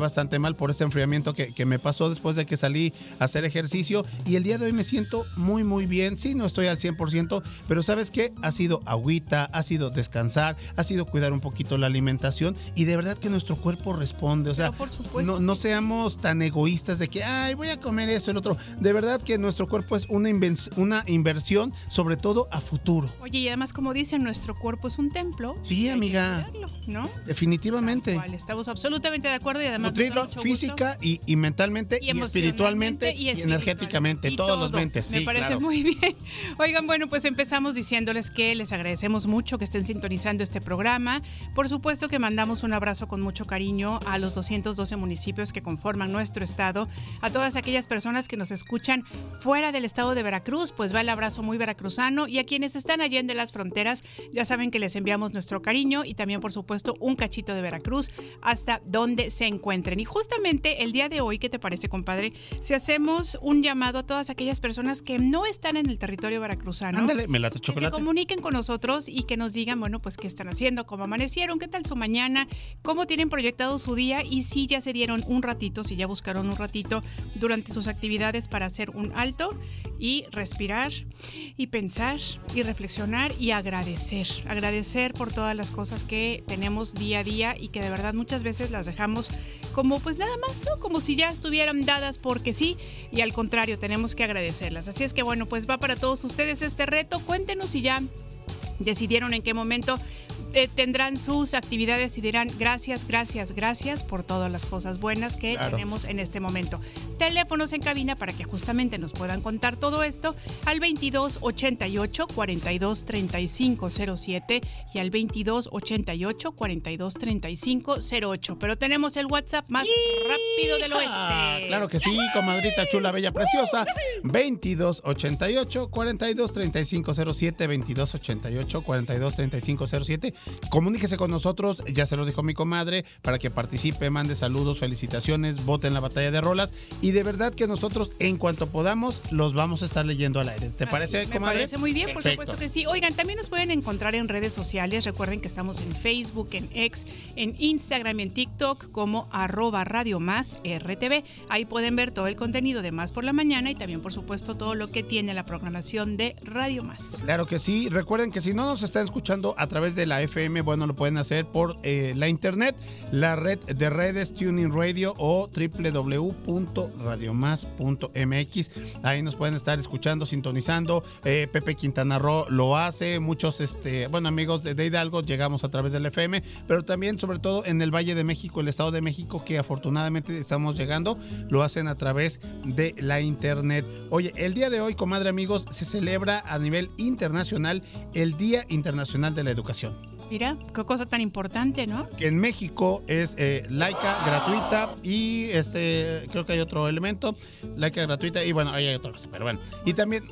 bastante mal por este enfriamiento que, que, me pasó después de que salí a hacer ejercicio y el día de hoy me siento muy muy bien, sí no estoy al 100%, pero sabes qué, ha sido agüita, ha sido descansar, ha sido cuidar un poquito la alimentación y de verdad que nuestro cuerpo responde, o sea, no, no, seamos tan egoístas de que, ay, voy a comer eso, el otro, de verdad que nuestro cuerpo es una, una inversión sobre todo a futuro. Oye, y además como dicen, nuestro cuerpo es un templo. Sí, amiga. ¿no? Definitivamente. estamos absolutamente de acuerdo y además nutrirlo física y, y, mentalmente y, espiritualmente y, energéticamente, todos los mentes. Me parece muy bien. Oigan, bueno, pues empezamos diciéndoles que les agradecemos mucho que estén sintonizando este programa. Por supuesto que mandamos un abrazo con mucho cariño a los 212 municipios que conforman nuestro estado, a todas aquellas personas que nos escuchan fuera del estado de Veracruz, pues va el abrazo muy veracruzano y a quienes están allá en de las fronteras, ya saben que les enviamos nuestro cariño y también por supuesto un cachito de Veracruz hasta donde se encuentra y justamente el día de hoy, ¿qué te parece, compadre? Si hacemos un llamado a todas aquellas personas que no están en el territorio veracruzano. Ándale, me late chocolate. Que se comuniquen con nosotros y que nos digan, bueno, pues qué están haciendo, cómo amanecieron, qué tal su mañana, cómo tienen proyectado su día y si ya se dieron un ratito, si ya buscaron un ratito durante sus actividades para hacer un alto y respirar y pensar y reflexionar y agradecer. Agradecer por todas las cosas que tenemos día a día y que de verdad muchas veces las dejamos como pues nada más, ¿no? Como si ya estuvieran dadas porque sí y al contrario, tenemos que agradecerlas. Así es que bueno, pues va para todos ustedes este reto. Cuéntenos si ya decidieron en qué momento eh, tendrán sus actividades y dirán gracias, gracias, gracias por todas las cosas buenas que tenemos en este momento. Teléfonos en cabina para que justamente nos puedan contar todo esto al 22 88 42 35 07 y al 22 88 42 35 08. Pero tenemos el WhatsApp más rápido del oeste. Claro que sí, comadrita chula, bella, preciosa. 22 88 42 35 07 22 88 42 35 07 Comuníquese con nosotros, ya se lo dijo mi comadre, para que participe, mande saludos, felicitaciones, vote en la batalla de rolas. Y de verdad que nosotros, en cuanto podamos, los vamos a estar leyendo al aire. ¿Te parece, comadre? Me parece muy bien, por supuesto que sí. Oigan, también nos pueden encontrar en redes sociales. Recuerden que estamos en Facebook, en X, en Instagram y en TikTok como arroba Radio Más RTV. Ahí pueden ver todo el contenido de Más por la Mañana y también, por supuesto, todo lo que tiene la programación de Radio Más. Claro que sí. Recuerden que si no nos están escuchando a través de la FM, bueno, lo pueden hacer por eh, la internet, la red de redes Tuning Radio o www.radiomás.mx. Ahí nos pueden estar escuchando, sintonizando. Eh, Pepe Quintana Roo lo hace, muchos, este, bueno, amigos de, de Hidalgo llegamos a través del FM, pero también, sobre todo, en el Valle de México, el Estado de México, que afortunadamente estamos llegando, lo hacen a través de la internet. Oye, el día de hoy, comadre amigos, se celebra a nivel internacional el Día Internacional de la Educación. Mira, qué cosa tan importante, ¿no? Que en México es eh, laica, gratuita y este, creo que hay otro elemento, laica, gratuita y bueno, ahí hay otra cosa, pero bueno. Y también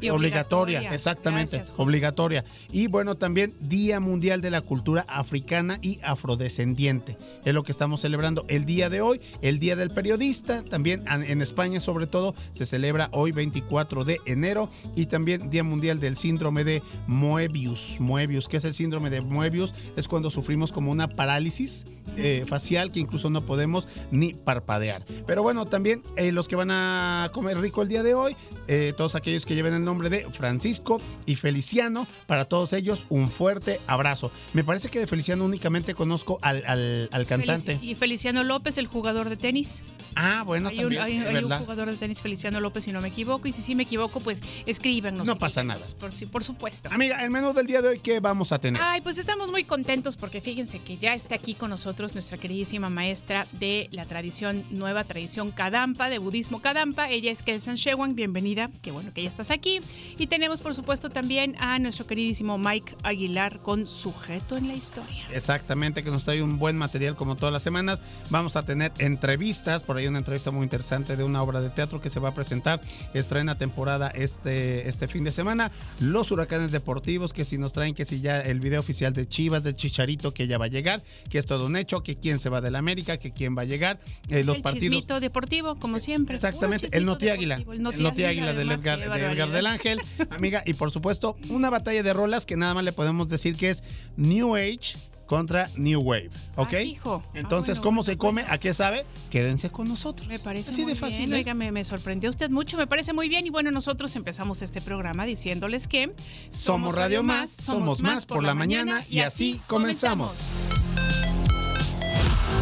y, obligatoria, exactamente, obligatoria. Y bueno, también Día Mundial de la Cultura Africana y Afrodescendiente. Es lo que estamos celebrando el día de hoy, el Día del Periodista, también en España sobre todo se celebra hoy 24 de enero y también Día Mundial del Síndrome de Moebius. Moebius, ¿qué es el síndrome de Moebius? Es cuando sufrimos como una parálisis eh, facial que incluso no podemos ni parpadear. Pero bueno, también eh, los que van a comer rico el día de hoy, eh, todos aquellos que lleven el nombre de Francisco y Feliciano, para todos ellos un fuerte abrazo. Me parece que de Feliciano únicamente conozco al, al, cantante. y Feliciano López, el jugador de tenis. Ah, bueno, hay también. Un, hay, un jugador de tenis, Feliciano López, si no me equivoco. Y si sí me equivoco, pues escríbanos. No pasa nada. Por, por supuesto. Amiga, el menú del día de hoy, ¿qué vamos a tener? Ay, pues estamos muy contentos porque fíjense que ya está aquí con nosotros nuestra queridísima maestra de la tradición, nueva tradición Kadampa, de budismo Kadampa. Ella es Kelsan Shewan, bienvenida. Qué bueno que ya estás aquí. Y tenemos, por supuesto, también a nuestro queridísimo Mike Aguilar con Sujeto en la Historia. Exactamente, que nos trae un buen material como todas las semanas. Vamos a tener entrevistas, por ahí una entrevista muy interesante de una obra de teatro que se va a presentar, estrena temporada este, este fin de semana. Los huracanes deportivos, que si nos traen, que si ya el video oficial de Chivas, de Chicharito, que ya va a llegar, que es todo un hecho, que quién se va de la América, que quién va a llegar. Eh, los el partidos. deportivo, como siempre. Exactamente, el Noti Águila. El Noti Águila del Edgar, de Edgar del Ángel, amiga, y por supuesto, una batalla de rolas que nada más le podemos decir que es New Age contra New Wave, ¿ok? hijo. Ah, Entonces, ¿cómo se come? ¿A qué sabe? Quédense con nosotros. Me parece Así de fácil. Bien. ¿eh? me, sorprendió usted mucho, me parece muy bien. Y bueno, nosotros empezamos este programa diciéndoles que somos Radio Más, somos más por la mañana y así comenzamos.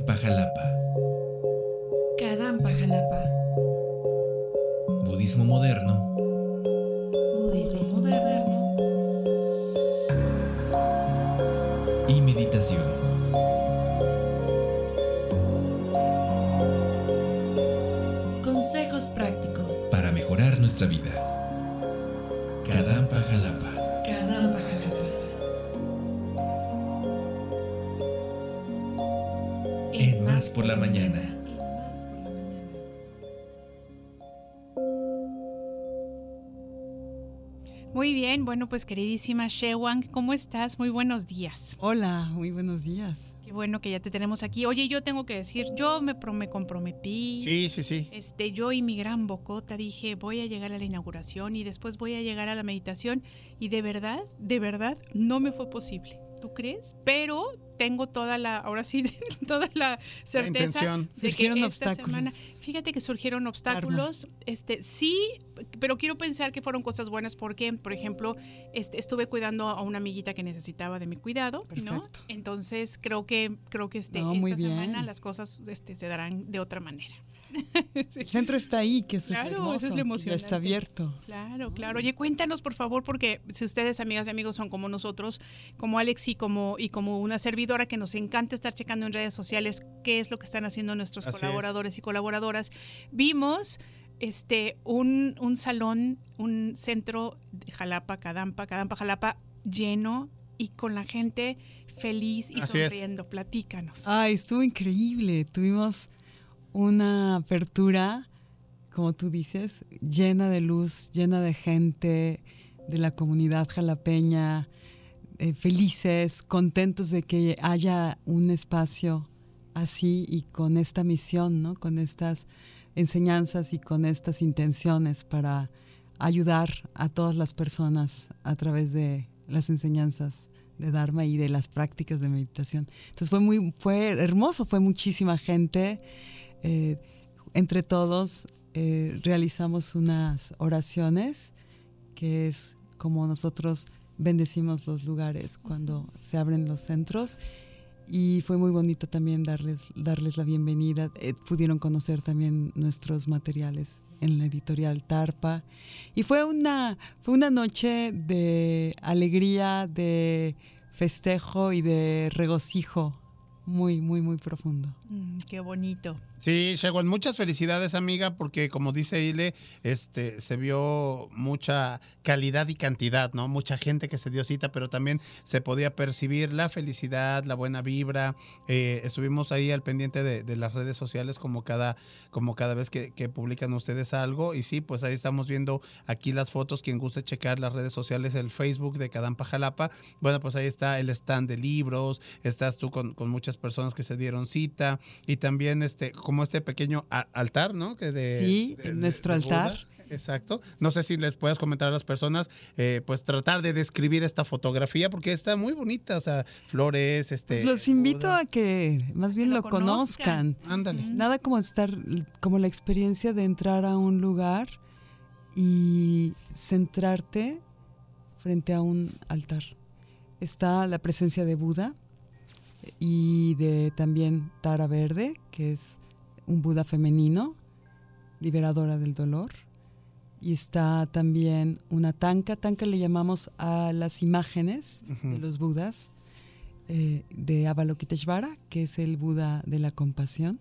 Kadampa Jalapa. Kadampa Jalapa. Budismo moderno. Budismo moderno. Y meditación. Consejos prácticos. Para mejorar nuestra vida. Kadampa Jalapa. Por la mañana. Muy bien, bueno, pues queridísima Shewang, ¿cómo estás? Muy buenos días. Hola, muy buenos días. Qué bueno que ya te tenemos aquí. Oye, yo tengo que decir, yo me, me comprometí. Sí, sí, sí. Este, yo y mi gran bocota dije, voy a llegar a la inauguración y después voy a llegar a la meditación y de verdad, de verdad, no me fue posible. ¿Tú crees? Pero tengo toda la, ahora sí, toda la certeza de que esta semana, fíjate que surgieron obstáculos, este, sí, pero quiero pensar que fueron cosas buenas porque, por ejemplo, este, estuve cuidando a una amiguita que necesitaba de mi cuidado, ¿no? Entonces creo que, creo que este, esta semana las cosas este, se darán de otra manera. El centro está ahí, que es claro, eso es Ya está abierto. Claro, claro. Oye, cuéntanos, por favor, porque si ustedes, amigas y amigos, son como nosotros, como Alex y como, y como una servidora que nos encanta estar checando en redes sociales qué es lo que están haciendo nuestros colaboradores y colaboradoras, vimos este un, un salón, un centro de Jalapa, Cadampa, Cadampa, Jalapa lleno y con la gente feliz y sonriendo. Platícanos. Ay, estuvo increíble. Tuvimos una apertura, como tú dices, llena de luz, llena de gente de la comunidad jalapeña, eh, felices, contentos de que haya un espacio así y con esta misión, ¿no? con estas enseñanzas y con estas intenciones para ayudar a todas las personas a través de las enseñanzas de Dharma y de las prácticas de meditación. Entonces fue muy, fue hermoso, fue muchísima gente eh, entre todos eh, realizamos unas oraciones, que es como nosotros bendecimos los lugares cuando se abren los centros. Y fue muy bonito también darles, darles la bienvenida. Eh, pudieron conocer también nuestros materiales en la editorial Tarpa. Y fue una, fue una noche de alegría, de festejo y de regocijo muy, muy, muy profundo. Mm, qué bonito. Sí, Shewan, muchas felicidades, amiga, porque como dice Ile, este, se vio mucha calidad y cantidad, ¿no? Mucha gente que se dio cita, pero también se podía percibir la felicidad, la buena vibra. Eh, estuvimos ahí al pendiente de, las redes sociales como cada, como cada vez que, publican ustedes algo. Y sí, pues ahí estamos viendo aquí las fotos. Quien guste checar las redes sociales, el Facebook de Cadampa Jalapa. Bueno, pues ahí está el stand de libros, estás tú con, con muchas personas que se dieron cita y también este como este pequeño altar, ¿no? Que de, sí, nuestro altar. Exacto. No sé si les puedes comentar a las personas, eh, pues tratar de describir esta fotografía porque está muy bonita, o sea, flores, este. Pues los invito a que más bien lo, conozcan. Ándale. Nada como estar, como la experiencia de entrar a un lugar y centrarte frente a un altar. Está la presencia de Buda y de también Tara Verde, que es un Buda femenino, liberadora del dolor. Y está también una tanka, tanka le llamamos a las imágenes de los Budas, eh, de Avalokiteshvara, que es el Buda de la compasión.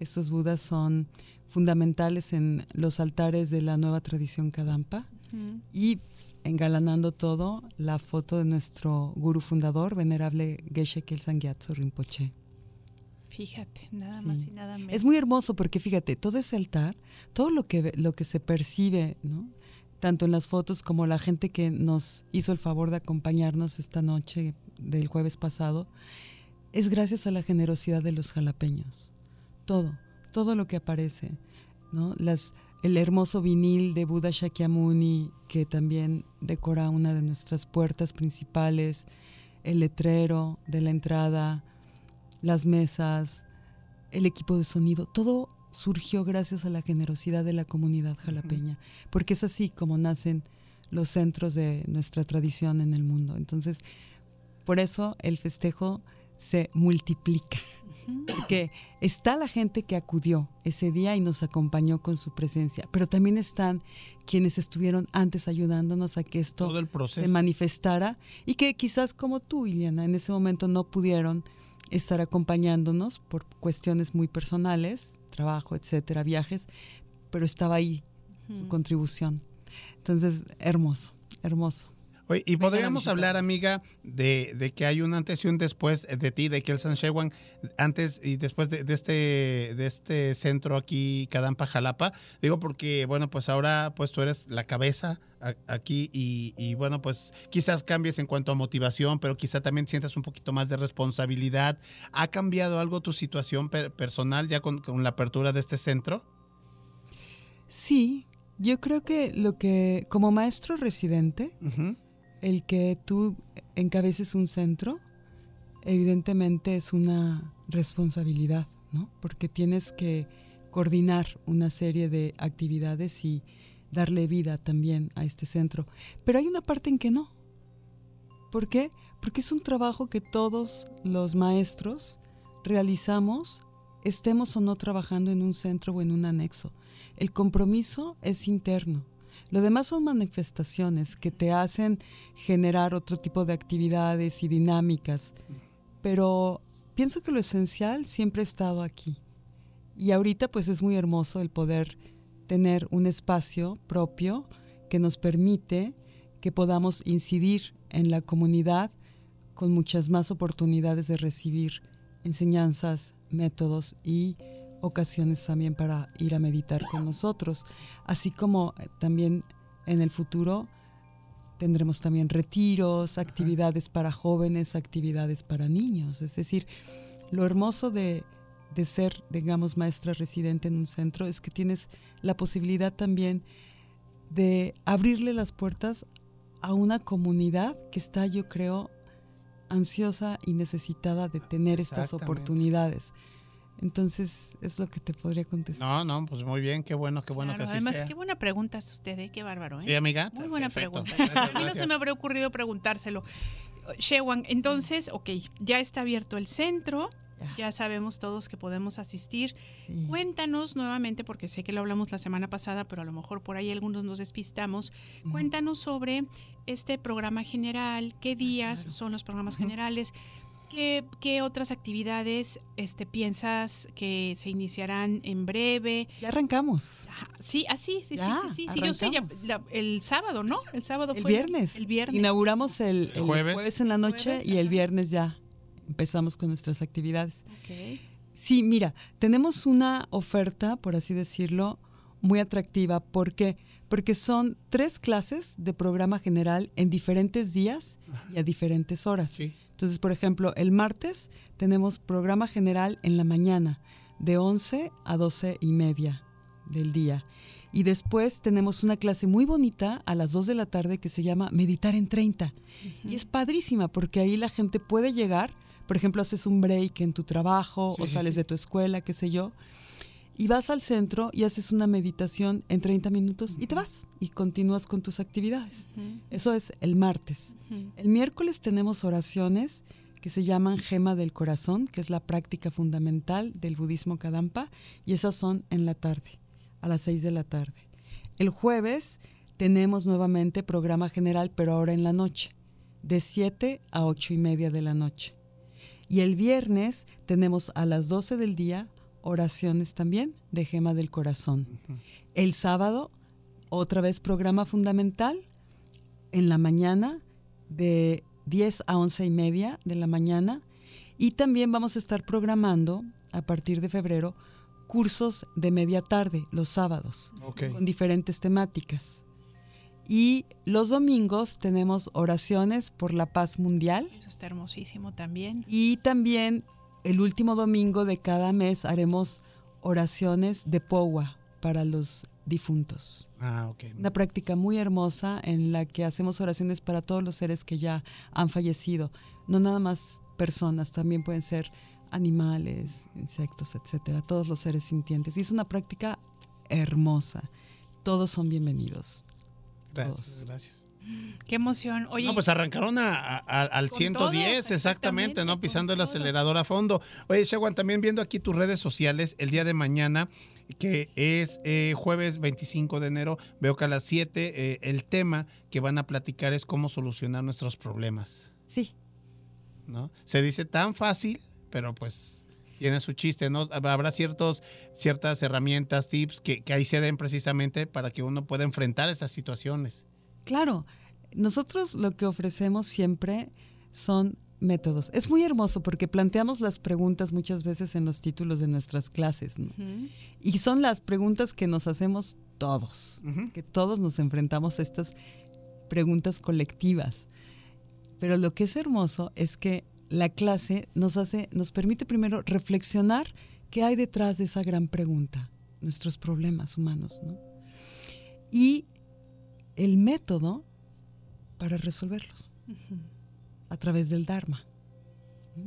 Estos Budas son fundamentales en los altares de la nueva tradición Kadampa. Y engalanando todo la foto de nuestro gurú fundador, venerable Geshe Kelsang Gyatso Rinpoche. Fíjate, nada más y nada menos. Es muy hermoso porque fíjate, todo ese altar, todo lo que, lo que se percibe, ¿no? tanto en las fotos como la gente que nos hizo el favor de acompañarnos esta noche del jueves pasado, es gracias a la generosidad de los jalapeños. Todo, todo lo que aparece, ¿no? Las, el hermoso vinil de Buda Shakyamuni que también decora una de nuestras puertas principales, el letrero de la entrada, las mesas, el equipo de sonido, todo surgió gracias a la generosidad de la comunidad jalapeña, porque es así como nacen los centros de nuestra tradición en el mundo. Entonces, por eso el festejo se multiplica. Porque está la gente que acudió ese día y nos acompañó con su presencia, pero también están quienes estuvieron antes ayudándonos a que esto se manifestara y que quizás como tú, Iliana, en ese momento no pudieron estar acompañándonos por cuestiones muy personales, trabajo, etcétera, viajes, pero estaba ahí su contribución. Entonces, hermoso, hermoso y podríamos hablar, amiga, de, que hay un antes y un después de ti, de Kelsan Shewan, antes y después de, este, de este centro aquí, Cadampa, Jalapa. Digo porque, bueno, pues ahora pues tú eres la cabeza aquí y, bueno, pues quizás cambies en cuanto a motivación, pero quizá también sientas un poquito más de responsabilidad. ¿Ha cambiado algo tu situación personal ya con, la apertura de este centro? Sí, yo creo que lo que como maestro residente, el que tú encabeces un centro, evidentemente es una responsabilidad, ¿no? Porque tienes que coordinar una serie de actividades y darle vida también a este centro. Pero hay una parte en que no. ¿Por qué? Porque es un trabajo que todos los maestros realizamos, estemos o no trabajando en un centro o en un anexo. El compromiso es interno. Lo demás son manifestaciones que te hacen generar otro tipo de actividades y dinámicas, pero pienso que lo esencial siempre ha estado aquí. Y ahorita pues es muy hermoso el poder tener un espacio propio que nos permite que podamos incidir en la comunidad con muchas más oportunidades de recibir enseñanzas, métodos y ocasiones también para ir a meditar con nosotros, así como eh, también en el futuro tendremos también retiros, actividades para jóvenes, actividades para niños. Es decir, lo hermoso de, de, ser, digamos, maestra residente en un centro es que tienes la posibilidad también de abrirle las puertas a una comunidad que está, yo creo, ansiosa y necesitada de tener estas oportunidades. Entonces, es lo que te podría contestar. No, no, pues muy bien, qué bueno, qué bueno que así Además, qué buena pregunta es usted, ¿eh? qué bárbaro. ¿eh? Sí, amiga. Muy buena pregunta. a mí no se me habría ocurrido preguntárselo. Shewan, entonces, ok, ya está abierto el centro, ya sabemos todos que podemos asistir. Cuéntanos nuevamente, porque sé que lo hablamos la semana pasada, pero a lo mejor por ahí algunos nos despistamos. Cuéntanos sobre este programa general, qué días son los programas generales, ¿Qué, otras actividades este, piensas que se iniciarán en breve? Ya arrancamos. sí, así, sí, sí, sí, sí, yo sé, el sábado, ¿no? El sábado el fue. Viernes. El viernes. Inauguramos el, jueves? en la noche y el viernes ya empezamos con nuestras actividades. Sí, mira, tenemos una oferta, por así decirlo, muy atractiva. ¿Por qué? Porque son tres clases de programa general en diferentes días y a diferentes horas. Sí. Entonces, por ejemplo, el martes tenemos programa general en la mañana, de 11 a 12 y media del día. Y después tenemos una clase muy bonita a las 2 de la tarde que se llama Meditar en 30. Y es padrísima porque ahí la gente puede llegar, por ejemplo, haces un break en tu trabajo o sales de tu escuela, qué sé yo, y vas al centro y haces una meditación en 30 minutos y te vas y continúas con tus actividades. Eso es el martes. El miércoles tenemos oraciones que se llaman Gema del Corazón, que es la práctica fundamental del budismo Kadampa, y esas son en la tarde, a las 6 de la tarde. El jueves tenemos nuevamente programa general, pero ahora en la noche, de 7 a 8 y media de la noche. Y el viernes tenemos a las 12 del día oraciones también de Gema del Corazón. El sábado, otra vez programa fundamental, en la mañana de 10 a 11 y media de la mañana y también vamos a estar programando a partir de febrero cursos de media tarde los sábados con diferentes temáticas. Y los domingos tenemos oraciones por la paz mundial Eso está hermosísimo también. y también el último domingo de cada mes haremos oraciones de Powa para los difuntos. Ah, ok. Una práctica muy hermosa en la que hacemos oraciones para todos los seres que ya han fallecido. No nada más personas, también pueden ser animales, insectos, etcétera, todos los seres sintientes. Y es una práctica hermosa. Todos son bienvenidos. Gracias, todos. gracias. Qué emoción. Oye, no, pues arrancaron a- a- a- al Con 110, todo, exactamente, exactamente, ¿no? Pisando el todo. acelerador a fondo. Oye, Shawan, también viendo aquí tus redes sociales, el día de mañana, que es eh, jueves 25 de enero, veo que a las 7 eh, el tema que van a platicar es cómo solucionar nuestros problemas, Sí, ¿no? Se dice tan fácil, pero pues tiene su chiste, ¿no? Habrá ciertos, ciertas herramientas, tips que, que ahí se den precisamente para que uno pueda enfrentar esas situaciones. Claro, nosotros lo que ofrecemos siempre son métodos. Es muy hermoso porque planteamos las preguntas muchas veces en los títulos de nuestras clases, ¿no? Y son las preguntas que nos hacemos todos, que todos nos enfrentamos a estas preguntas colectivas. Pero lo que es hermoso es que la clase nos hace, nos permite primero reflexionar qué hay detrás de esa gran pregunta, nuestros problemas humanos, ¿no? Y el método para resolverlos a través del Dharma.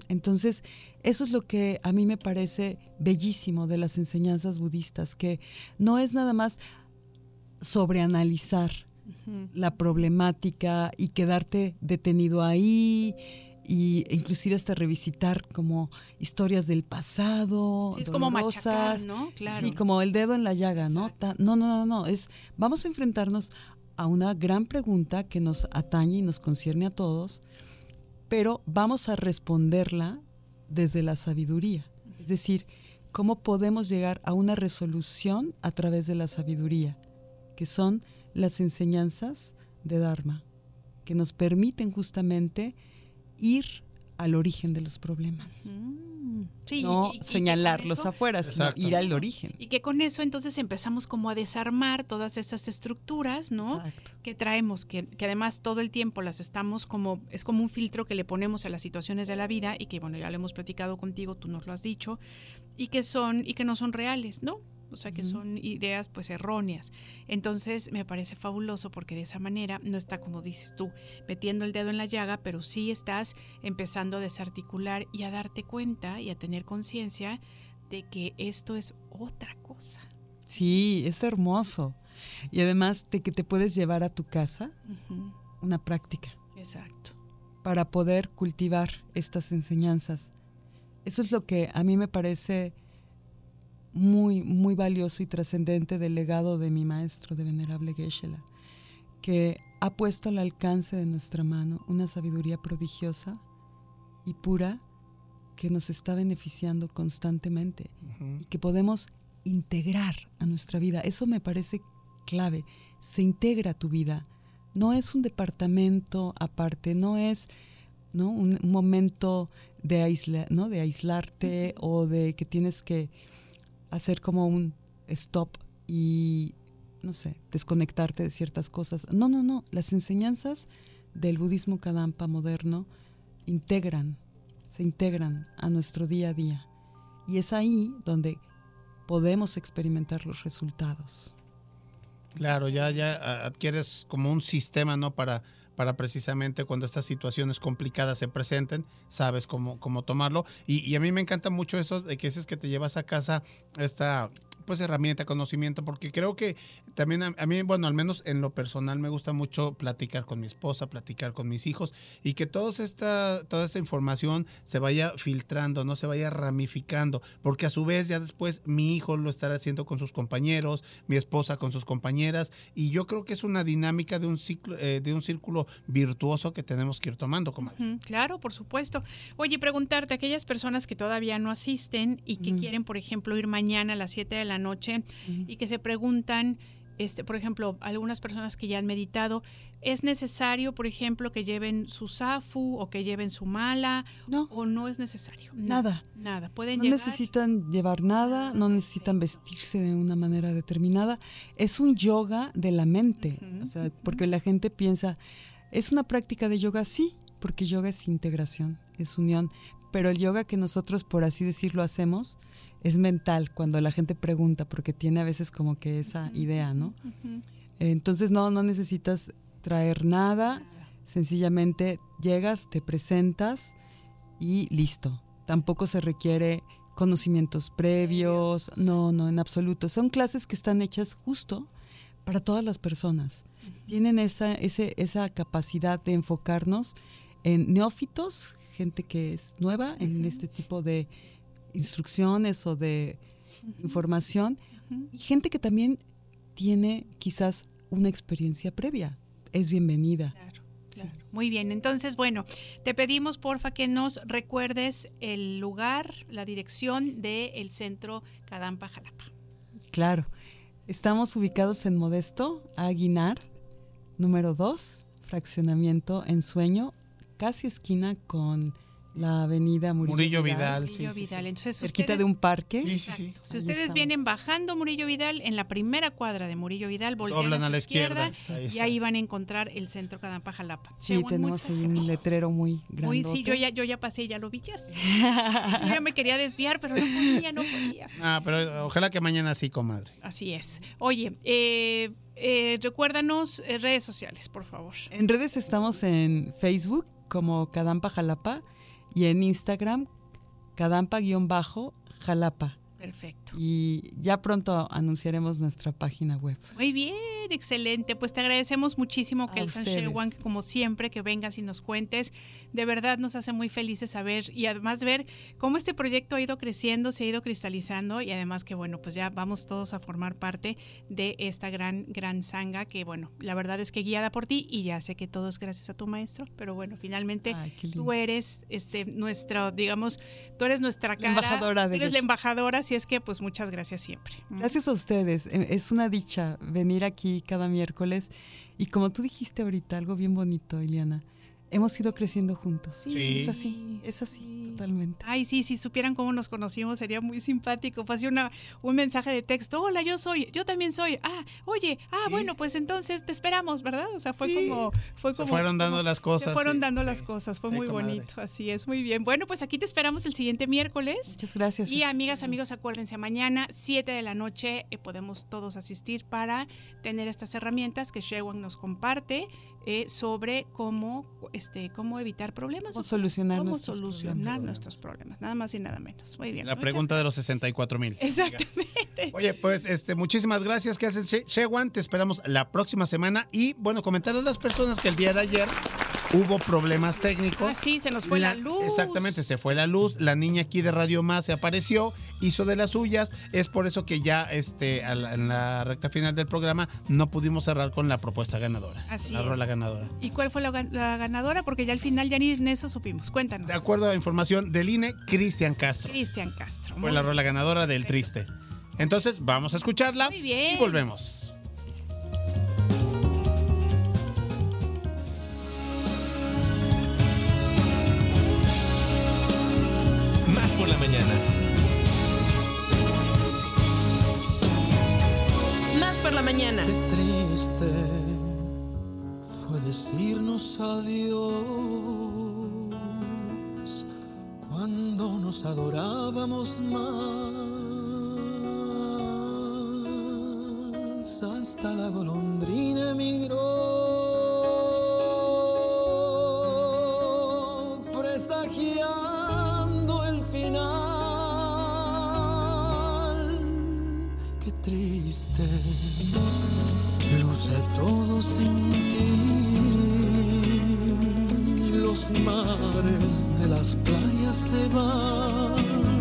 Entonces, eso es lo que a mí me parece bellísimo de las enseñanzas budistas, que no es nada más sobreanalizar la problemática y quedarte detenido ahí y e inclusive hasta revisitar como historias del pasado, Sí, es como machacar. ¿no? Claro. Sí, como el dedo en la llaga, ¿no? Exacto. No, no, no, no, es vamos a enfrentarnos a una gran pregunta que nos atañe y nos concierne a todos, pero vamos a responderla desde la sabiduría. Es decir, cómo podemos llegar a una resolución a través de la sabiduría, que son las enseñanzas de Dharma, que nos permiten justamente ir al origen de los problemas. Mm, sí, no y- y- señalarlos eso- afuera, sino Exacto. ir al origen. Y que con eso entonces empezamos como a desarmar todas estas estructuras, ¿no? Exacto. que traemos, que, que además todo el tiempo las estamos como, es como un filtro que le ponemos a las situaciones de la vida y que bueno, ya lo hemos platicado contigo, tú nos lo has dicho, y que son, y que no son reales, ¿no? O sea, que son ideas pues erróneas. Entonces me parece fabuloso porque de esa manera no está como dices tú, metiendo el dedo en la llaga, pero sí estás empezando a desarticular y a darte cuenta y a tener conciencia de que esto es otra cosa. Sí, es hermoso. Y además de que te puedes llevar a tu casa una práctica Exacto. para poder cultivar estas enseñanzas. Eso es lo que a mí me parece muy, muy valioso y trascendente del legado de mi maestro, de Venerable Geshe-la, que ha puesto al alcance de nuestra mano una sabiduría prodigiosa y pura que nos está beneficiando constantemente y que podemos integrar a nuestra vida. Eso me parece clave. Se integra a tu vida. No es un departamento aparte, no es ¿no? un, un momento de, aisla, ¿no? de aislarte o de que tienes que hacer como un stop y, no sé, desconectarte de ciertas cosas. No, no, no. Las enseñanzas del budismo Kadampa moderno integran, se integran a nuestro día a día. Y es ahí donde podemos experimentar los resultados. Claro, ya, ya adquieres como un sistema, ¿no? Para, para precisamente cuando estas situaciones complicadas se presenten, sabes cómo, cómo tomarlo. Y, y a mí me encanta mucho eso de que dices que te llevas a casa esta pues herramienta, conocimiento, porque creo que también a, a mí, bueno, al menos en lo personal me gusta mucho platicar con mi esposa, platicar con mis hijos y que todos esta, toda esta información se vaya filtrando, no se vaya ramificando, porque a su vez ya después mi hijo lo estará haciendo con sus compañeros, mi esposa con sus compañeras y yo creo que es una dinámica de un ciclo, eh, de un círculo virtuoso que tenemos que ir tomando, comadre. Claro, por supuesto. Oye, preguntarte, aquellas personas que todavía no asisten y que Mm. quieren, por ejemplo, ir mañana a las 7 de la noche y que se preguntan, este, por ejemplo, algunas personas que ya han meditado, ¿es necesario, por ejemplo, que lleven su zafu o que lleven su mala? No. ¿O no es necesario? No, Nada. Nada. Pueden No llegar. necesitan llevar nada, no necesitan vestirse de una manera determinada. Es un yoga de la mente, Ujú, o sea, porque la gente piensa, es una práctica de yoga, sí, porque yoga es integración, es unión, pero el yoga que nosotros, por así decirlo, hacemos es mental, cuando la gente pregunta, porque tiene a veces como que esa idea, ¿no? Entonces no, no necesitas traer nada, sencillamente llegas, te presentas y listo. Tampoco se requiere conocimientos previos, no, no, en absoluto. Son clases que están hechas justo para todas las personas. Tienen esa, ese, esa capacidad de enfocarnos en neófitos, gente que es nueva en este tipo de instrucciones o de información, y gente que también tiene quizás una experiencia previa. Es bienvenida. Claro, claro. Muy bien, entonces, bueno, te pedimos porfa que nos recuerdes el lugar, la dirección del centro Cadampa Jalapa. Claro. Estamos ubicados en Modesto, Aguinar, número 2, fraccionamiento en sueño, casi esquina con la avenida Murillo, Murillo Vidal, Murillo sí, sí, Vidal. sí. Entonces, Cerquita ustedes- de un parque. Sí, sí, sí. Si ustedes vienen bajando Murillo Vidal, en la primera cuadra de Murillo Vidal, voltean Doblan a, la izquierda. izquierda, Ahí y ahí van a encontrar el centro Cadampa Jalapa. Sí, Chewan, tenemos ahí un letrero muy grande. Muy, sí, yo ya, yo ya pasé, ya lo vi. ya sé. Yo ya me quería desviar, pero no podía, no podía. Ah, pero ojalá que mañana sí, comadre. Así es. Oye, eh, eh, recuérdanos eh, redes sociales, por favor. En redes estamos en Facebook como Cadampa Jalapa y en Instagram Cadampa-Jalapa. Perfecto. Y ya pronto anunciaremos nuestra página web. Muy bien, excelente. Pues te agradecemos muchísimo, Kelsan que como siempre, que vengas y nos cuentes. De verdad nos hace muy felices saber y además ver cómo este proyecto ha ido creciendo, se ha ido cristalizando y además que, bueno, pues ya vamos todos a formar parte de esta gran, gran sanga que, bueno, la verdad es que guiada por ti y ya sé que todo es gracias a tu maestro, pero bueno, finalmente Ay, tú eres este nuestra, digamos, tú eres nuestra cara, embajadora de eres la embajadora, así es que pues muchas gracias siempre. Gracias a ustedes. Eh, Es una dicha venir aquí cada miércoles. Y como tú dijiste ahorita, algo bien bonito, Eliana. Hemos ido creciendo juntos. Sí. Es así, es así, totalmente. Ay, sí, si supieran cómo nos conocimos sería muy simpático. Fue así una, un mensaje de texto. Hola, yo soy, yo también soy. Ah, oye, ah, Sí. bueno, pues entonces te esperamos, ¿verdad? O sea, fue Sí. como, fue Se como. fueron dando como- las cosas. Se fueron sí, dando sí. las cosas, fue Sí, muy comadre. bonito, así es, muy bien. Bueno, pues aquí te esperamos el siguiente miércoles. Muchas gracias. Y amigas, amigos, acuérdense, mañana 7 de la noche eh, podemos todos asistir para tener estas herramientas que Shewan nos comparte eh, sobre cómo, este, cómo evitar problemas. Cómo o solucionar cómo nuestros solucionar problemas. nuestros problemas, nada más y nada menos. Muy bien. La muchas- pregunta de los 64 mil. Exactamente. Oye, pues este, muchísimas gracias, que haces Shewan. Te esperamos la próxima semana. Y bueno, comentar a las personas que el día de ayer hubo problemas técnicos. Ah, sí, se nos fue la, luz. Exactamente, se fue la luz. La niña aquí de Radio Más se apareció, hizo de las suyas. Es por eso que ya este, la- en la recta final del programa no pudimos cerrar con la propuesta ganadora. Así la es. rola ganadora. ¿Y cuál fue la, gan- la ganadora? Porque ya al final ya ni en eso supimos. Cuéntanos. De acuerdo a información del INE, Cristian Castro. Cristian Castro. Fue la rola ganadora del Triste. Entonces, vamos a escucharla Muy bien. y volvemos. Más por la mañana. Más por la mañana. Qué triste fue decirnos adiós cuando nos adorábamos más. Hasta la golondrina emigró, presagiando triste luce todo sin ti. Los mares de las playas se van,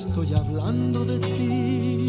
estoy hablando de ti.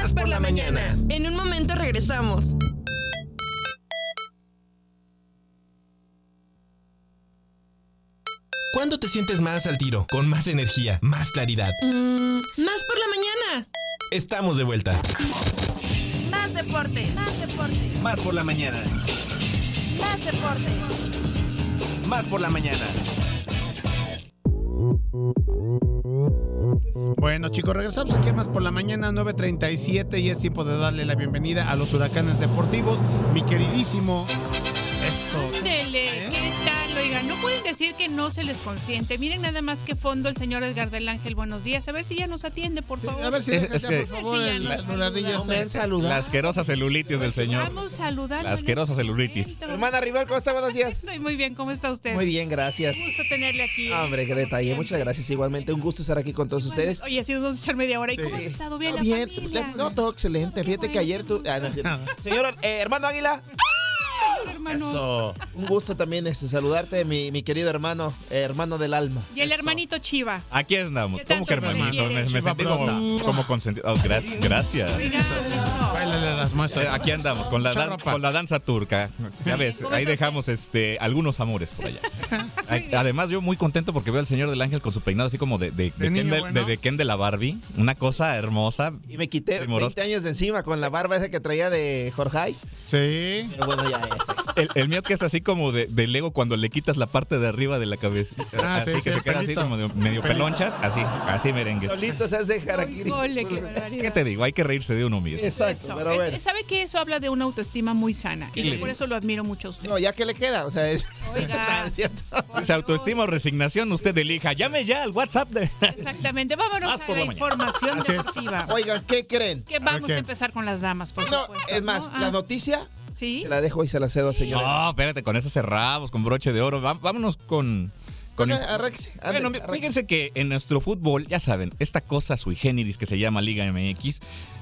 Más, por, la, mañana. En un momento regresamos. ¿Cuándo te sientes más al tiro? Con más energía, más claridad. Mm, más por la mañana. Estamos de vuelta. Más deporte. Más deporte. Más por la mañana. Más deporte. Más por la mañana. Chicos, regresamos aquí a más por la mañana, 9.37, y es tiempo de darle la bienvenida a los huracanes deportivos. Mi queridísimo. Eso. Ándele, ¿Eh? ¿qué tal? Oigan, no pueden decir que no se les consiente. Miren nada más que fondo el señor Edgar del Ángel. Buenos días. A ver si ya nos atiende, por favor. A ver si Es- es que- por favor, Sí, el. La asquerosa celulitis del señor. Vamos a saludar. La asquerosa celulitis. Hermana Rival, ¿cómo está? Buenos días. Estoy muy bien, ¿cómo está usted? Muy bien, gracias. Un gusto tenerle aquí. Ah, Hombre, qué detalle. Muchas gracias. Igualmente, un gusto estar aquí con todos ustedes. Oye, así nos vamos a echar media hora. ¿Y cómo has Sí. estado? ¿Bien Ah, la bien, familia? no, todo excelente. Qué Fíjate que ayer tú. ah, no. Señor eh, hermano Águila. Hermano. Eso. Un gusto también este, saludarte, mi, mi querido hermano, eh, hermano del alma. Y el Eso. hermanito Chiva. Aquí andamos. ¿Qué ¿Cómo que hermanito? Me, me sentí como, consentido. Oh, gracias. gracias. Las Eh, muestras. Aquí andamos con la, dan- con la danza turca. Ya ves, ¿Cómo ahí dejamos este algunos amores por allá. Además, yo muy contento porque veo al señor del ángel con su peinado así como de, de, de Ken, de, bueno. de- de Ken de la Barbie. Una cosa hermosa. Y me quité Primoroso. 20 años de encima con la barba esa que traía de Jorgeis. Sí. Pero bueno, ya, ya. El, el mío que es así como de, de Lego cuando le quitas la parte de arriba de la cabeza. Ah, así sí, que sí, se queda así como de medio pelonchas. Así, así merengues. Solito se hace harakiri. Ole, qué barbaridad. ¿Qué te digo? Hay que reírse de uno mismo. Exacto, Eso. pero Es- bueno. ¿Sabe que eso habla de una autoestima muy sana? Y le por eso lo admiro mucho a usted. No, ya que le queda, o sea, es. Oiga. Es cierto. ¿Se autoestima o resignación? Usted elija. Llame ya al WhatsApp de. Exactamente. Vámonos Más a por la la información deportiva. Oigan, ¿qué creen? Que vamos a empezar con las damas, por No, supuesto. es más, ¿no? la Ah, noticia ¿Sí? se la dejo y se la cedo al señor. No, espérate, con eso cerramos, con broche de oro. Vámonos con. con Bueno, ande, Bueno, fíjense que en nuestro fútbol, ya saben, esta cosa sui generis que se llama Liga MX,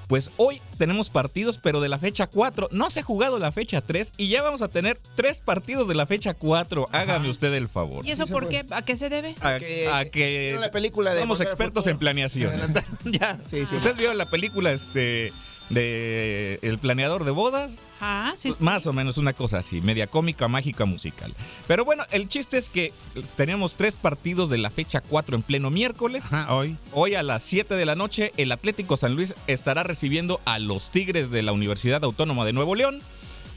pues hoy tenemos partidos, pero de la fecha 4. No se ha jugado la fecha 3 y ya vamos a tener tres partidos de la fecha 4. Hágame usted el favor. ¿Y eso por qué? ¿A qué se debe? A, que- a que ¿Vieron la película de somos expertos en planeación. ya, sí, sí. Usted vio la película, este. De El planeador de bodas. Ah, sí, sí. Más o menos una cosa así, media cómica, mágica, musical. Pero bueno, el chiste es que tenemos tres partidos de la fecha 4 en pleno miércoles. Ajá, hoy. Hoy a las 7 de la noche, el Atlético San Luis estará recibiendo a los Tigres de la Universidad Autónoma de Nuevo León.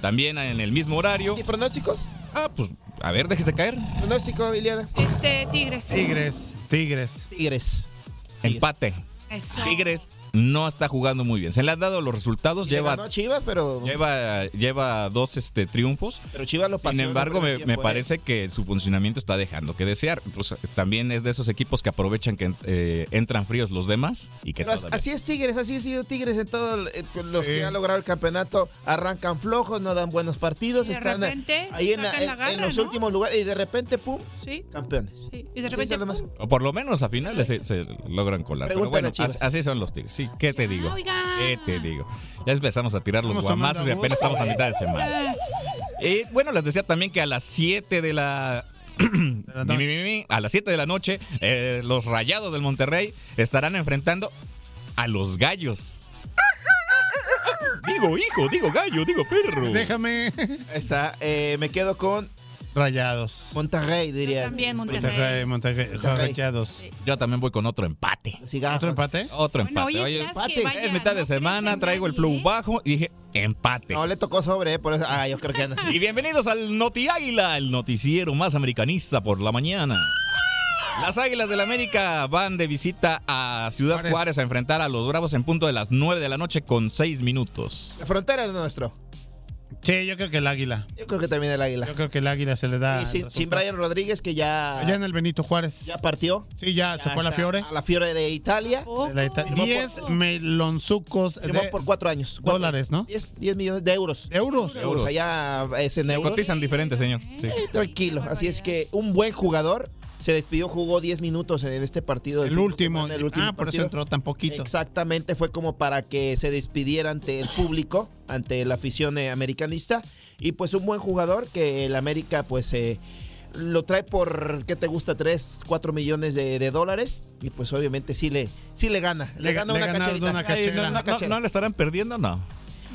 También en el mismo horario. ¿Y pronósticos? Ah, pues, a ver, déjese caer. Pronóstico, Iliada. Este, Tigres. Tigres, Tigres. Tigres. Empate. Eso. Tigres no está jugando muy bien. Se le han dado los resultados. Le Lleva, ganó a Chivas, pero, lleva, lleva dos este, triunfos. pero Chivas lo pasó. Sin embargo, me, ¿eh? parece que su funcionamiento está dejando que desear. Pues, también es de esos equipos que aprovechan que eh, entran fríos los demás y que Pero así es Tigres, así ha sido Tigres en todos los Sí. que han logrado el campeonato. Arrancan flojos, no dan buenos partidos, Y de están eh, repente ahí en, la- en- garra, en los ¿no? últimos lugares y de repente, ¡pum! Sí, Campeones. sí. Y de repente. los. O por lo menos a finales se, se logran colar. Pero bueno, así son los tigres. Sí, ¿qué te digo? oiga. ¿Qué te digo? Ya empezamos a tirar los guamazos y apenas estamos a mitad de semana. Y bueno, les decía también que a las 7 de la... la mi, mi, mi, mi, a las 7 de la noche, eh, los Rayados del Monterrey estarán enfrentando a los Gallos. Digo hijo, digo gallo, digo perro. Déjame. Ahí Está, eh, me quedo con Rayados. Monterrey, yo diría. también, Monterrey, Monterrey. Monterrey. Monterrey. Rayados. Yo también voy con otro empate. ¿Otro empate? Otro empate. Oye, empate. vaya, es mitad de semana, traigo el flow ¿eh? bajo y dije empate. No, le tocó sobre, eh, por eso. Ah, yo creo que anda así. Y bienvenidos al Noti Águila, el noticiero más americanista por la mañana. Las Águilas del América van de visita a Ciudad Juárez. Juárez. a enfrentar a los Bravos en punto de las 9 de la noche con 6 minutos. La frontera es nuestro. Sí, yo creo que el águila. Yo creo que también el águila. Yo creo que el águila se le da. Y sin. Brian Rodríguez, que ya, Allá en el Benito Juárez. ya partió. Sí, ya, se Ya fue a la Fiore. A la Fiore de Italia. Oh, De la Ita- Firmó por- 10 melonzucos Firmó de por cuatro años. Cuatro- dólares, ¿no? 10, 10 millones de euros. Euros. Euros. Allá es en euros. Cotizan diferente, señor. Sí. Eh, tranquilo. Así es que un buen jugador se despidió, jugó 10 minutos en este partido. del El último. semana, el último ah, por eso entró tan poquito. Exactamente, fue como para que se despidiera ante el público, ante la afición eh, americanista. Y pues un buen jugador que el América pues eh, lo trae por, ¿qué te gusta? 3, 4 millones de, de dólares. Y pues obviamente sí le, sí le gana. Le, Le- gana le una cacherita. una Ay, cachera. no, no, Una no, cachera. no le estarán perdiendo? No.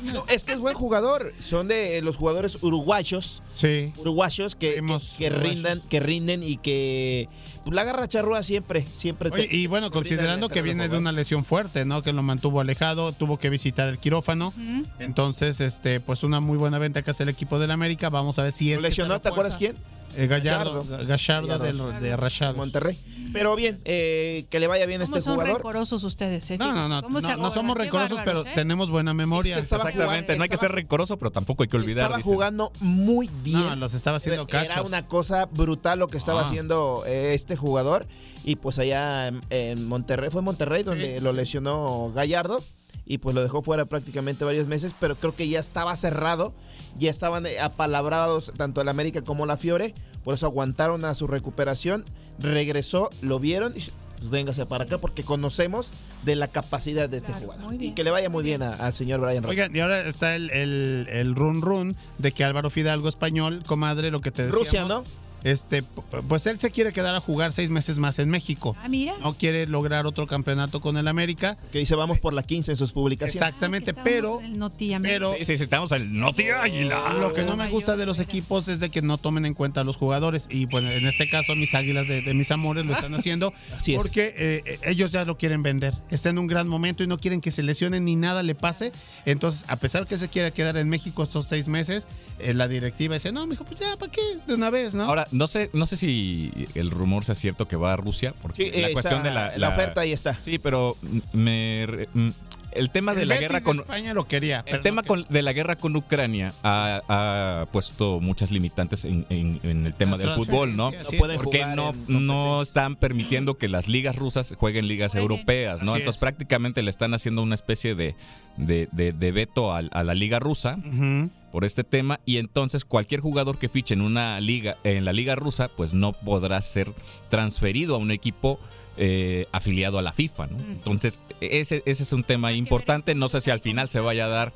No, es que es buen jugador. Son de los jugadores uruguayos. Sí. Uruguayos que, que, Vimos que uruguayos. rindan, que rinden y que pues, la garra charrúa siempre, siempre. Oye, te- y bueno, te considerando que viene de una lesión fuerte, ¿no? Que lo mantuvo alejado, tuvo que visitar el quirófano. Entonces, este, pues una muy buena venta que hace el equipo del América. Vamos a ver si es. ¿Lo que lesionó? ¿Te acuerdas quién? Eh, Gallardo. Gallardo. Gallardo, Gallardo. del- de Rayados. Monterrey. Pero bien, eh, que le vaya bien a ¿Cómo este son jugador. rencorosos ustedes? eh? No, no, no. ¿Cómo se No, somos rencorosos, pero ¿eh? tenemos buena memoria. Es que estaba Exactamente, no hay que ser rencoroso, pero tampoco hay que olvidar. Estaba dicen. jugando muy bien. No, los estaba haciendo Era cachos. una cosa brutal lo que estaba Ah. haciendo eh, este jugador. Y pues allá en, en Monterrey, fue Monterrey donde lo lesionó Gallardo. Y pues lo dejó fuera prácticamente varios meses. Pero creo que ya estaba cerrado. Ya estaban apalabrados tanto el América como la Fiore. Por eso aguantaron a su recuperación. Regresó, lo vieron. Y dice, pues véngase para acá porque conocemos de la capacidad de este Claro, jugador. Y que le vaya muy bien a- al señor Brian Rodríguez. Oigan, y ahora está el, el, el run run de que Álvaro Fidalgo español, comadre, lo que te decíamos. Rusia, ¿no? Este, pues él se quiere quedar a jugar seis meses más en México. Ah, mira. No quiere lograr otro campeonato con el América. Que dice vamos por la 15 en sus publicaciones. Exactamente, Ah, pero, Noti pero Sí, sí, estamos al Noti Águila. lo que no me gusta de los equipos es de que no tomen en cuenta a los jugadores. Y bueno, en este caso, mis águilas de, de mis amores lo están haciendo Así es. porque eh, ellos ya lo quieren vender. Está en un gran momento y no quieren que se lesione ni nada le pase. Entonces, a pesar que se quiera quedar en México estos seis meses, eh, la directiva dice: No, mijo, pues ya, ¿para qué? De una vez, ¿no? Ahora, no sé, no sé si el rumor sea cierto que va a Rusia, porque Sí, la esa- cuestión de la, la oferta ahí está. Sí, pero me mm, el tema de la Betis guerra con España lo quería. el tema no con- de la guerra con Ucrania ha, ha puesto muchas limitantes en, en- en el tema Las del fútbol, ¿no? No pueden Porque no, no están permitiendo que las ligas rusas jueguen ligas Jueguen. europeas, ¿no? Así Entonces es. prácticamente le están haciendo una especie de, de, de- de veto al- a, la liga rusa Ujú. Por este tema y entonces cualquier jugador que fiche en una liga en la liga rusa pues no podrá ser transferido a un equipo eh, afiliado a la FIFA ¿no? entonces ese, ese es un tema importante no sé si al final se vaya a dar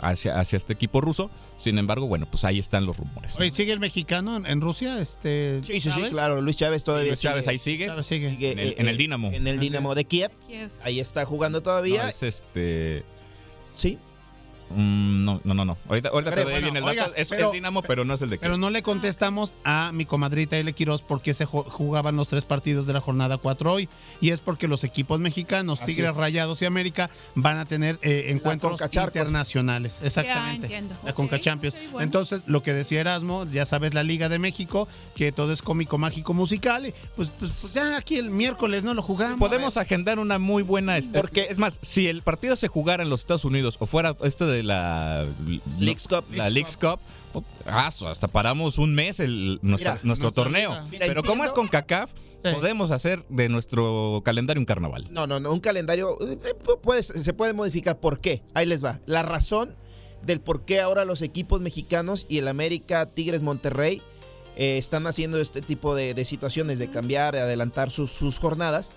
hacia, hacia este equipo ruso sin embargo bueno pues ahí están los rumores ¿no? Oye, ¿sigue el mexicano en, en Rusia? Este, Sí, sí, sí, claro. Luis Chávez todavía Luis Chávez sigue- ahí sigue Chávez sigue. sigue, en el- eh, en el eh, Dinamo. En el Dinamo de Kiev. Kiev. Ahí está jugando No, todavía. es este Sí. Mm, no, no, no, no. Ahorita, ahorita te Pero, doy bueno, bien el oiga, dato. Es, pero- es Dinamo, pero no es el de Pero no le contestamos a mi comadrita L. Quiroz por qué se ju- jugaban los tres partidos de la jornada 4 hoy. Y es porque los equipos mexicanos, Así Tigres, es. Rayados y América, van a tener eh, encuentros internacionales. Exactamente. entiendo. La Ok, Conca Champions. bueno. Entonces, lo que decía Erasmo, ya sabes, la Liga de México, que todo es cómico, mágico, musical. y pues, pues, pues ya aquí el miércoles no lo jugamos. Podemos agendar una muy buena. este, Porque- es más, si el partido se jugara en los Estados Unidos o fuera esto de la Leagues Cup. la Leagues Cup, ah, hasta paramos un mes el, nuestra- Mira, nuestro torneo. Mira, Pero como es con CACAF, Sí. podemos hacer de nuestro calendario un carnaval. No, no, no, un calendario eh, puede- se puede modificar. ¿Por qué? Ahí les va. La razón del por qué ahora los equipos mexicanos y el América, Tigres, Monterrey eh, están haciendo este tipo de, de situaciones de cambiar, de adelantar sus, sus jornadas,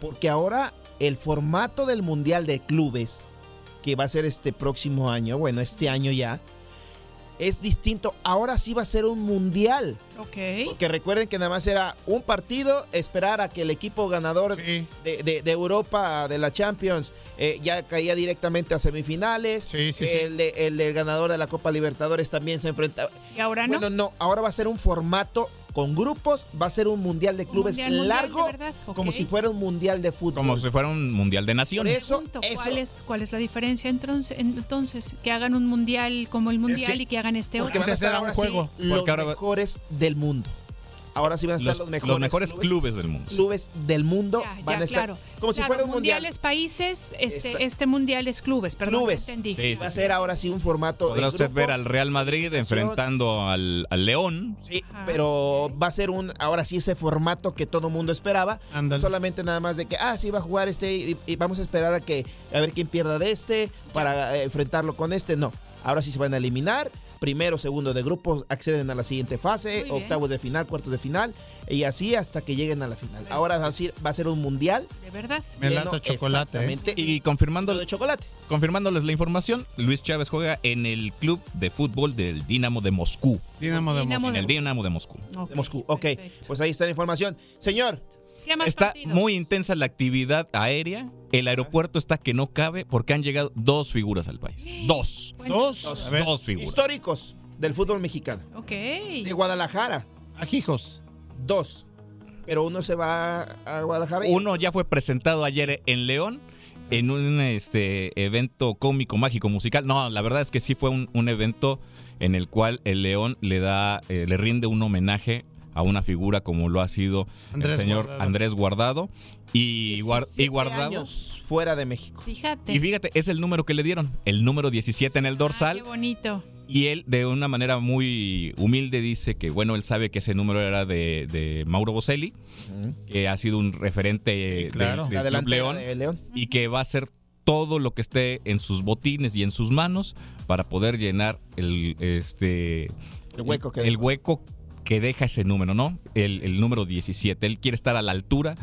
porque ahora el formato del Mundial de Clubes, que va a ser este próximo año, bueno, este año ya, es distinto. Ahora sí va a ser un Mundial. Ok. Porque recuerden que nada más era un partido, esperar a que el equipo ganador Sí. de, de- de Europa, de la Champions, eh, ya caía directamente a semifinales. Sí, sí, sí. el, de- el del ganador de la Copa Libertadores también se enfrenta. Y ahora no. Bueno, no, ahora va a ser un formato con grupos, va a ser un mundial de clubes mundial, mundial, largo, de como si fuera un mundial de fútbol. Como si fuera un mundial de naciones. eso, Punto. eso. ¿Cuál, es, ¿Cuál es la diferencia entonces, entonces? Que hagan un mundial como el mundial que- y que hagan este Porque otro. van a estar era un ahora sí juego. los Porque ahora mejores del mundo. Ahora sí van a estar Los, los, los mejores, mejores, clubes, del mundo. clubes del mundo Ya, van ya, a estar claro. como si Claro, fuera un mundial. Mundiales países, este, este mundial es clubes, perdón. Clubes. Entendí. Sí, Va a ser ahora sí un formato. Podrá de usted ver grupos. al Real Madrid enfrentando al, al León. Sí, Ah, pero ok. va a ser un, ahora sí ese formato que todo mundo esperaba. Ándale. Solamente nada más de que, ah, sí va a jugar este y, y vamos a esperar a que, a ver quién pierda de este para eh, enfrentarlo con este. No, ahora sí se van a eliminar. Primero, segundo de grupos acceden a la siguiente fase, Muy bien. octavos de final, cuartos de final y así hasta que lleguen a la final. Ahora va a ser, va a ser un mundial. De verdad. Me lleno lata chocolate. ¿eh? Y confirmando, de chocolate. confirmándoles la información, Luis Chávez juega en el club de fútbol del Dinamo de Moscú. Dinamo de Moscú. En el Dinamo de Moscú. De Moscú. Ok, perfecto. pues ahí está la información. Señor, ¿Qué más Está partidos? muy intensa la actividad aérea. El aeropuerto está que no cabe porque han llegado dos figuras al país. Dos. Dos. Dos. A ver, Dos figuras. históricos del fútbol mexicano. Ok. De Guadalajara, Ajijos. dos. Pero uno se va a Guadalajara. y- Uno ya fue presentado ayer en León en un este evento cómico, mágico, musical. No, la verdad es que sí fue un, un evento en el cual el León le da, eh, le rinde un homenaje a una figura como lo ha sido Andrés el señor Guardado. Andrés Guardado. Y, Guar- y 17 Guardado. años fuera de México. Fíjate. Y fíjate, es el número que le dieron, el número 17 en el Ah, dorsal. qué bonito. Y él, de una manera muy humilde, dice que, bueno, él sabe que ese número era de, de Mauro Boselli, que ha sido un referente Sí, claro. del- del La Club delantera León, de León. y que va a hacer todo lo que esté en sus botines y en sus manos para poder llenar el, este, El hueco que el hueco que deja ese número, ¿no? El, el número 17. Él quiere estar a la altura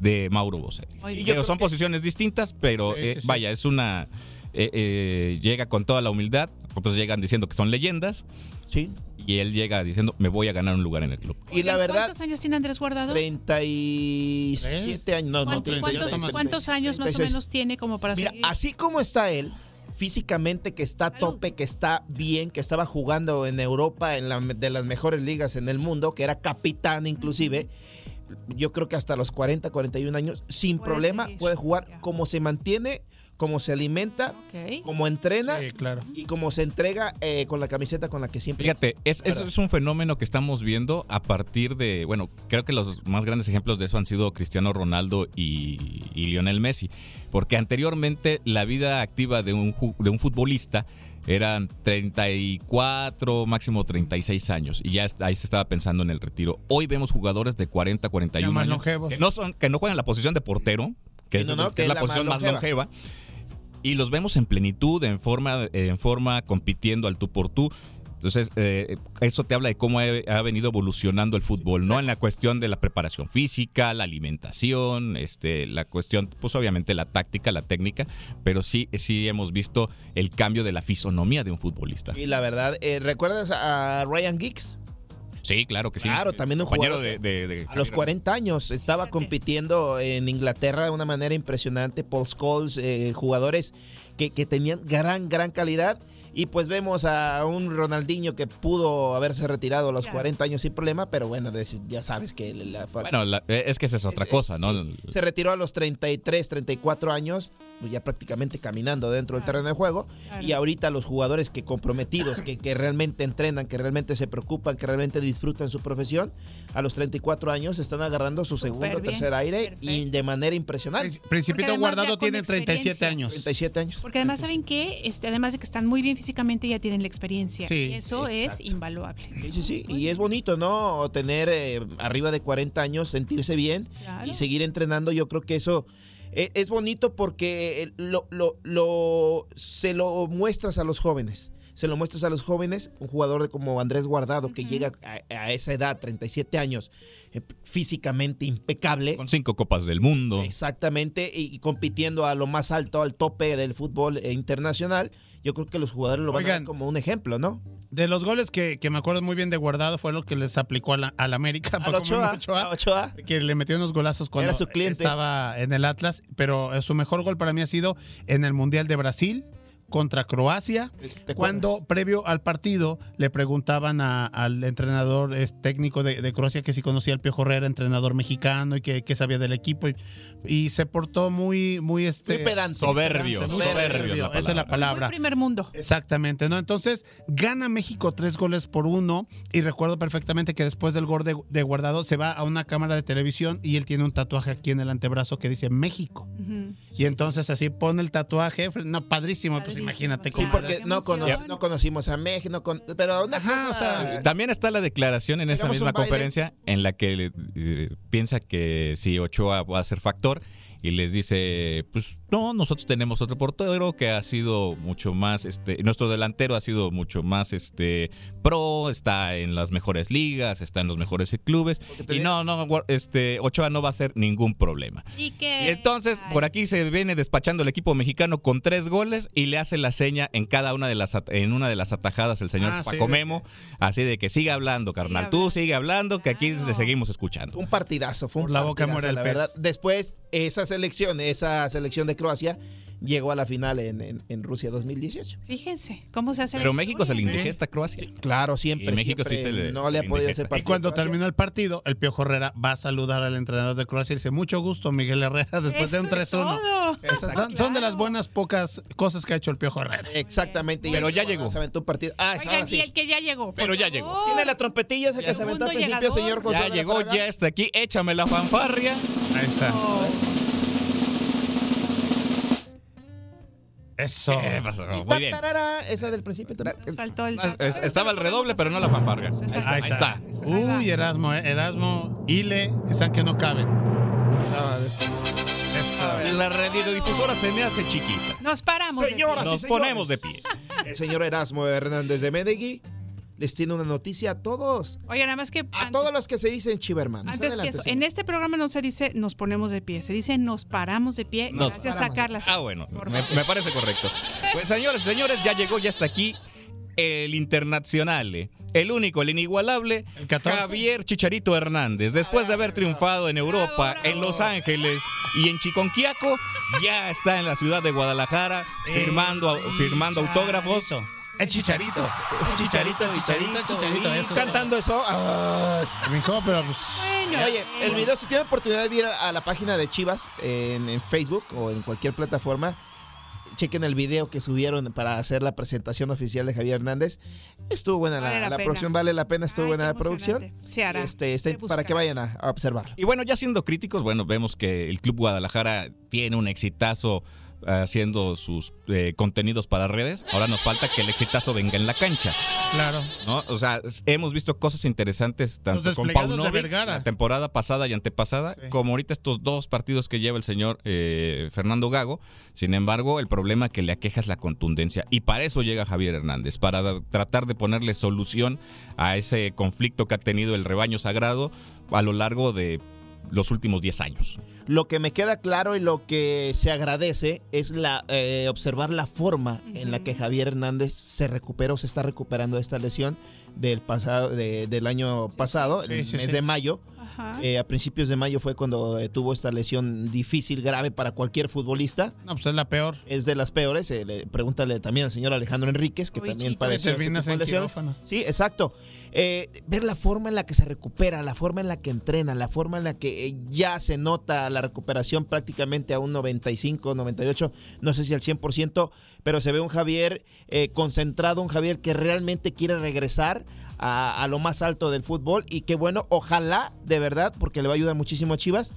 de Mauro Boselli. Y yo son que- posiciones distintas, pero Sí, eh, sí, vaya, es una... eh, eh, llega con toda la humildad, otros llegan diciendo que son leyendas, Sí. y él llega diciendo, me voy a ganar un lugar en el club. Y la verdad, ¿Cuántos años tiene Andrés Guardado? 37 años. No, no, ¿Cuántos, 32, cuántos- 36, cuántos años más o 36. menos tiene como para Mira, seguir? así como está él, físicamente que está a tope, que está bien, que estaba jugando en Europa, en la de las mejores ligas en el mundo, que era capitán inclusive, yo creo que hasta los 40, 41 años, sin Puede problema seguir. puede jugar como se mantiene, como se alimenta, Ok. como entrena Sí, claro. y como se entrega eh, con la camiseta con la que siempre... Fíjate, es, eso es un fenómeno que estamos viendo a partir de, bueno, creo que los más grandes ejemplos de eso han sido Cristiano Ronaldo y, y Lionel Messi, porque anteriormente la vida activa de un, de un futbolista eran 34, máximo 36 años, y ya ahí se estaba pensando en el retiro. Hoy vemos jugadores de 40, 41 Ya más años longevos. que no, son, que no juegan la posición de portero, que es, no, no, que que es es la, la posición más más longeva. Y los vemos en plenitud, en forma, en forma compitiendo al tú por tú. Entonces, eh, eso te habla de cómo ha, venido evolucionando el fútbol, ¿no? En la cuestión de la preparación física, la alimentación, este, la cuestión, pues obviamente la táctica, la técnica, pero sí, sí hemos visto el cambio de la fisonomía de un futbolista. Y la verdad, eh, ¿recuerdas a Ryan Giggs? Sí, claro que sí. Claro, también un jugador de, de- de A los 40 años estaba compitiendo en Inglaterra de una manera impresionante. Paul Scholes, eh, jugadores que, que tenían gran, gran calidad. Y pues vemos a un Ronaldinho que pudo haberse retirado a los Claro. 40 años sin problema, pero bueno, ya sabes que la, Bueno, la- es que esa es otra Eh, cosa, ¿no? sí. Se retiró a los 33, 34 años, pues ya prácticamente caminando dentro del terreno de juego. Claro. Y ahorita los jugadores que comprometidos, que, que realmente entrenan, que realmente se preocupan, que realmente disfrutan su profesión, a los 34 años están agarrando su segundo o tercer aire y de manera impresionante. Princi- Principito Guardado tiene 37 experiencia. años. 37 años. Porque además, ¿saben qué? Este, además de que están muy bien físicamente, ya tienen la experiencia. Sí, y eso exacto. es invaluable. Sí, sí, sí. Y es bonito, ¿no? Tener eh, arriba de 40 años, sentirse bien Claro. y seguir entrenando. Yo creo que eso eh, es bonito porque eh, lo, lo- lo- se lo muestras a los jóvenes. Se lo muestras a los jóvenes, un jugador de como Andrés Guardado que llega a, a esa edad, 37 años, eh, físicamente impecable. Con cinco copas del mundo. Exactamente, y, y compitiendo a lo más alto, al tope del fútbol eh, internacional. Yo creo que los jugadores lo van a ver como un ejemplo, ¿no? De los goles que, que me acuerdo muy bien de Guardado fue lo que les aplicó a la, al América. A Paco Ochoa, Ochoa, a Ochoa. que le metió unos golazos cuando Era su cliente. estaba en el Atlas, pero eh, su mejor gol para mí ha sido en el Mundial de Brasil contra Croacia, ¿Te cuando previo al partido le preguntaban a- al entrenador es, técnico de, de Croacia que si conocía al Piojo Herrera, entrenador mexicano y que, que sabía del equipo y, y se portó muy muy este Muy pedante. Soberbio, muy soberbio es la esa es la Muy palabra. primer mundo. Exactamente, ¿no? Entonces gana México tres goles por uno y recuerdo perfectamente que después del gol de, de Guardado se va a una cámara de televisión y él tiene un tatuaje aquí en el antebrazo que dice México. Y entonces así pone el tatuaje, no, padrísimo, pues Padrísimo, imagínate sí, cómo. Sí, porque no, cono- no conocimos a México, no con- pero una Ajá, cosa, o sea, También está la declaración en esa misma conferencia en la que eh, piensa que si Ochoa va a ser factor y les dice, pues no, nosotros tenemos otro portero que ha sido mucho más, este, nuestro delantero ha sido mucho más, este, pro, está en las mejores ligas, está en los mejores clubes y digo- no, no, este, Ochoa no va a ser ningún problema. Y que. Y entonces, Ay, por aquí se viene despachando el equipo mexicano con tres goles y le hace la seña en cada una de las en una de las atajadas el señor Ah, sí, Paco de- Memo, así de que siga hablando, carnal, tú hablando. sigue hablando, que aquí Claro. le seguimos escuchando. un partidazo, fue un Por la boca partidazo, muere el la pez. verdad. Después, esa selección, esa selección de Croacia llegó a la final en, en- en Rusia 2018. Fíjense cómo se hace Pero México se le indigesta a Croacia. Claro, siempre. Y México sí se le- no se le ha podido hacer Y partido. cuando Croacia. terminó el partido, el Piojo Herrera va a saludar al entrenador de Croacia y dice, mucho gusto, Miguel Herrera, después de un Eso es 3-1. todo. Esas son, de las buenas pocas cosas que ha hecho el Piojo Herrera. Exactamente. y Pero ya llegó. Se aventó un partido. Ah, Oigan, ahora sí. y el que ya llegó. Pero ya llegó. Tiene la trompetilla ese que se aventó al principio, llegador. señor José. Ya llegó, ya está aquí, échame la fanfarria. Ahí está. Oh, Eso. ¿Qué pasó? Muy bien. esa del principio. también. faltó el. Ah, es- Estaba el redoble, pero no la fanfarria. Ahí está. Ahí está. Uy, Erasmo, eh, Erasmo, Ile, están que no caben. Eso. La radiodifusora se me hace chiquita. Nos paramos. de Señoras pie. y Nos ponemos de pie. El señor Erasmo Hernández de Medellín les tiene una noticia a todos. Oye, nada más que. A antes- todos los que se dicen chivermanos. Antes que eso, en este programa no se dice nos ponemos de pie, se dice nos paramos de pie. Nos gracias a paramos Carla. Ah, bueno, me, parece correcto. Pues señores, señores, ya llegó, ya está aquí el internacional, el único, el inigualable, El 14. Javier Chicharito Hernández. Después de haber triunfado en Europa, Bravo, en Los Ángeles y en Chiconquiaco, ya está en la ciudad de Guadalajara firmando, firmando autógrafos. El chicharito. El chicharito, el chicharito, el chicharito. Y Eso. cantando eso. ah, Mijo, pero pues, Bueno, Oye, el video, si tienen oportunidad de ir a, la página de Chivas en, en Facebook o en cualquier plataforma, chequen el video que subieron para hacer la presentación oficial de Javier Hernández. Estuvo buena Vale la, la la pena. producción, vale la pena, estuvo Ay, buena la producción. Se hará. Este, este, Se para que vayan a, a observarlo. Y bueno, ya siendo críticos, bueno, vemos que el Club Guadalajara tiene un exitazo haciendo sus eh, contenidos para redes. Ahora nos falta que el exitazo venga en la cancha. claro. ¿no? O sea, hemos visto cosas interesantes tanto con Paunovic, la temporada pasada y antepasada, Sí. como ahorita estos dos partidos que lleva el señor eh, Fernando Gago. Sin embargo, el problema que le aqueja es la contundencia. Y para eso llega Javier Hernández, para tratar de ponerle solución a ese conflicto que ha tenido el rebaño sagrado a lo largo de los últimos 10 años. Lo que me queda claro y lo que se agradece es la eh, observar la forma en la que Javier Hernández se recuperó, se está recuperando de esta lesión del pasado, de- del año pasado, Sí, el sí, mes sí. de mayo. Eh, a principios de mayo fue cuando eh, tuvo esta lesión difícil, grave para cualquier futbolista. No, pues es la peor. Es de las peores. eh, le- pregúntale también al señor Alejandro Enríquez, que Uy, también chico. padeció quirófano. Sí, exacto. Eh, ver la forma en la que se recupera, la forma en la que entrena, la forma en la que eh, ya se nota la recuperación prácticamente a un 95, 98, no sé si al 100%, pero se ve un Javier eh, concentrado, un Javier que realmente quiere regresar a, a lo más alto del fútbol y que bueno, ojalá de verdad, porque le va a ayudar muchísimo a Chivas,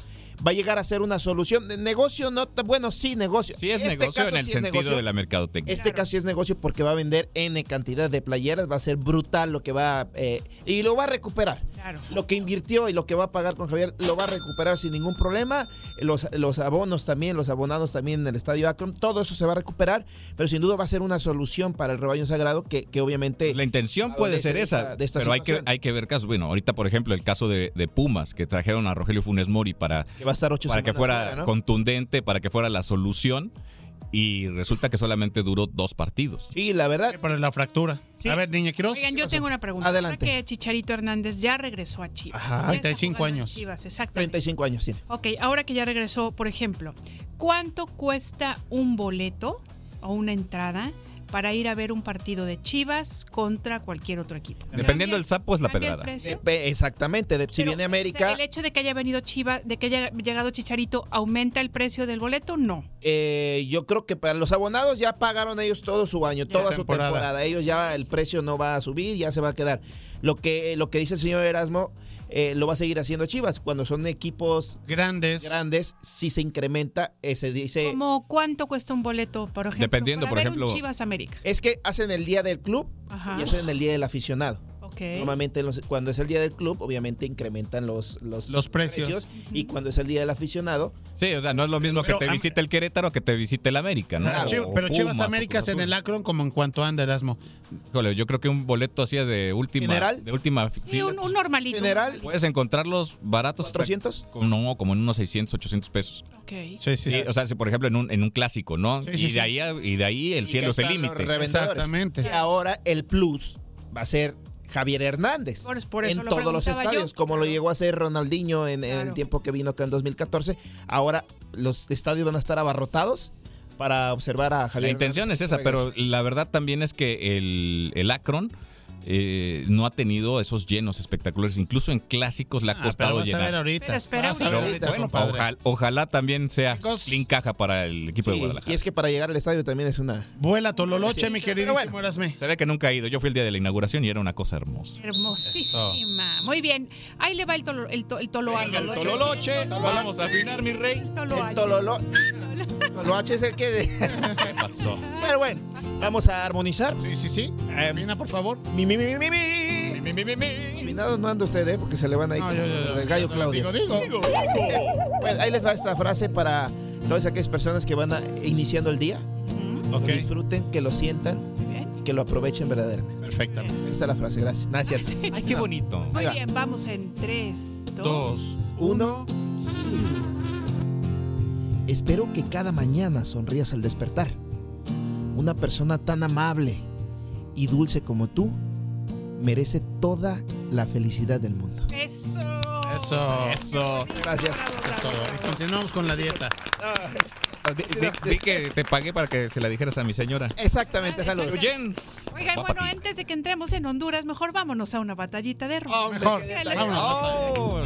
va a llegar a ser una solución. De negocio, no, bueno, sí, negocio. Sí, es Este negocio caso en el sí sentido negocio. de la mercadotecnia. Este caso sí es negocio porque va a vender N cantidad de playeras, va a ser brutal lo que va eh, y lo va a recuperar. Claro. Lo que invirtió y lo que va a pagar con Javier lo va a recuperar sin ningún problema. Los, los abonos también, los abonados también en el Estadio Akron, todo eso se va a recuperar, pero sin duda va a ser una solución para el rebaño sagrado que, que obviamente... La intención puede ser de esa, esta- de esta pero hay que, hay que ver casos. Bueno, ahorita, por ejemplo, el caso de, de Pumas, que trajeron a Rogelio Funes Mori para, que va a estar ocho para que fuera fuera, ¿no? contundente, para que fuera la solución, y resulta que solamente duró dos partidos. Sí, la verdad, Por la fractura. Sí. A ver, Niña Quiroz. Oigan, yo tengo una pregunta. Adelante. Que Chicharito Hernández ya regresó a Chivas. Ajá. Ya está 35 jugando en años. Chivas, exactamente. 35 años tiene. Ok, ahora que ya regresó, por ejemplo, ¿cuánto cuesta un boleto o una entrada para ir a ver un partido de Chivas contra cualquier otro equipo? Dependiendo del sapo, es la ¿Cambia el pedrada. Exactamente, de- si Pero, viene o sea, América, ¿El hecho de que haya venido Chivas, de que haya llegado Chicharito, aumenta el precio del boleto? No. Eh, yo creo que para los abonados ya pagaron ellos todo su año, Ya. toda su Temporada. temporada. Ellos ya el precio no va a subir, ya se va a quedar. Lo que, lo que dice el señor Erasmo, eh, lo va a seguir haciendo Chivas. Cuando son equipos Grandes. grandes, si se incrementa, eh, se dice. ¿Cómo cuánto cuesta un boleto, por ejemplo? Dependiendo, para por ver ejemplo- un Chivas América. Es que hacen el día del club Ajá. y hacen el día del aficionado. Normalmente los- cuando es el día del club, obviamente incrementan los, los, Los precios. Y cuando es el día del aficionado, Sí, o sea, no es lo mismo Pero que te visite el Querétaro que te visite el América, ¿no? Claro. Chiv- pero Chivas Pumas, o Américas en el. Akron como en cuanto anda Erasmo. Híjole, yo creo que un boleto así de última, ¿General? de última Sí, fila, un, un normalito. General, puedes encontrarlos baratos. hasta- 400. como- no, como en unos 600, 800 pesos. Ok. Sí, sí. Sí, o sea, si por ejemplo en un, en un clásico, ¿no? Sí, y, sí, de sí. Ahí, a- y de ahí el Y cielo es el límite. Exactamente. Y ahora el plus va a ser Javier Hernández Por- por eso en lo todos los yo. estadios, como lo llegó a hacer Ronaldinho en, en el tiempo que vino acá en 2014. Ahora los estadios van a estar abarrotados para observar a Javier. La intención es esa, pero la verdad también es que el, el Akron eh, no ha tenido esos llenos espectaculares. Incluso en clásicos le ha Ah, pero costado vas a ver llenar. ahorita. Pero espera Vas a ver ahorita. Bueno, ojalá, ojalá también sea clean caja para el equipo de Guadalajara. y es que para llegar al estadio también es una. Vuela Tololoche, Sí. mi queridísimo bueno. Se ve que nunca ha ido. Yo fui el día de la inauguración y era una cosa hermosa. Hermosísima. Muy bien. Ahí le va el, tolo, el, to- el Tololoche. Vamos a afinar, mi rey. El toloache. Solo. Solo H es el que. De... ¿Qué pasó? Pero bueno, vamos a armonizar. Sí, sí, sí. Em, Mina, por favor. Mi, mi, mi, mi, mi. Mi, mi, mi, mi, mi. No anda usted, ¿eh? Porque se le van a ir no, yo, yo, el gallo Claudio. Digo, digo. digo. bueno, ahí les va esta frase para todas aquellas personas que van a, iniciando el día. Mm -hmm. okay. Disfruten, que lo sientan que lo aprovechen verdaderamente. Perfectamente. Bien. Esa es la frase, gracias. Nada. Ay, qué bonito. Muy bien, vamos en 3, 2, 1. Espero que cada mañana sonrías al despertar. Una persona tan amable y dulce como tú merece toda la felicidad del mundo. Eso. Eso. Eso. Gracias. Eso. Y continuamos con la dieta. Di, di- di que te pagué para que se la dijeras a mi señora. Exactamente, saludos. Jens. Oigan, Va bueno, antes de que entremos en Honduras, mejor vámonos a una batallita de rock. Hombre, Mejor. Vámonos. Oh,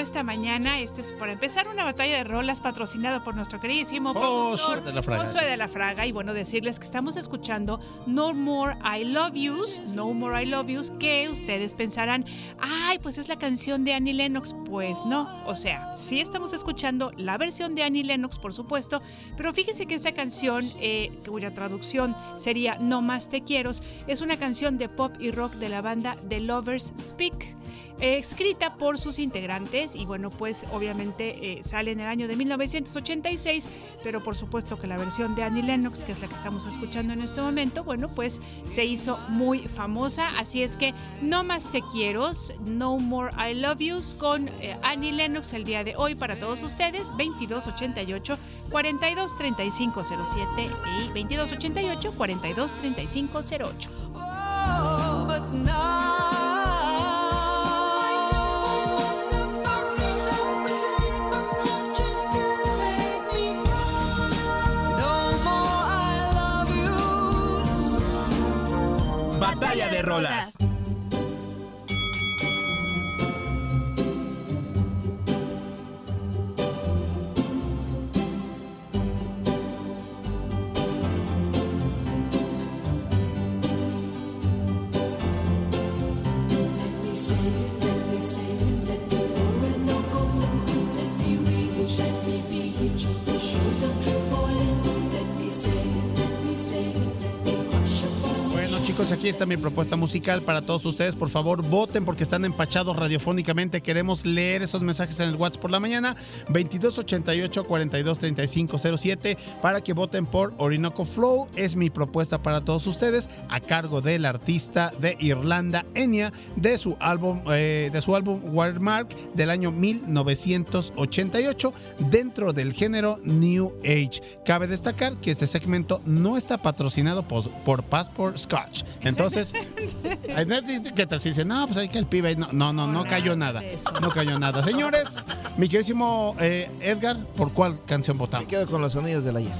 Esta mañana, este es para empezar una batalla de rolas patrocinada por nuestro queridísimo Josué productor, de la Fraga. Josué de la Fraga. Y bueno, decirles que estamos escuchando No More I Love Yous, No More I Love Yous, que ustedes pensarán, ay, pues es la canción de Annie Lennox. Pues no, o sea, sí estamos escuchando la versión de Annie Lennox, por supuesto, pero fíjense que esta canción, eh, cuya traducción sería No Más Te Quiero, es una canción de pop y rock de la banda The Lovers Speak. Escrita por sus integrantes y bueno pues obviamente eh, sale en el año de 1986 pero por supuesto que la versión de Annie Lennox que es la que estamos escuchando en este momento bueno pues se hizo muy famosa. Así es que no más te quiero no more I love yous con eh, Annie Lennox el día de hoy para todos ustedes 2288 423507 y 2288 423508 Oh, rolas. Chicos, aquí está mi propuesta musical para todos ustedes. Por favor, voten porque están empachados radiofónicamente. Queremos leer esos mensajes en el WhatsApp por la mañana. 2288 423507 para que voten por Orinoco Flow. Es mi propuesta para todos ustedes a cargo del artista de Irlanda, Enya, de su álbum, eh, de su álbum Watermark del año 1988 dentro del género New Age. Cabe destacar que este segmento no está patrocinado por, por Passport Scotch. Entonces, que tal si dice, no, pues hay que el pibe. No, no, no, no cayó nada. No cayó nada. Señores, mi queridísimo eh, Edgar, ¿por cuál canción Me votamos? quedo con los sonidos del ayer.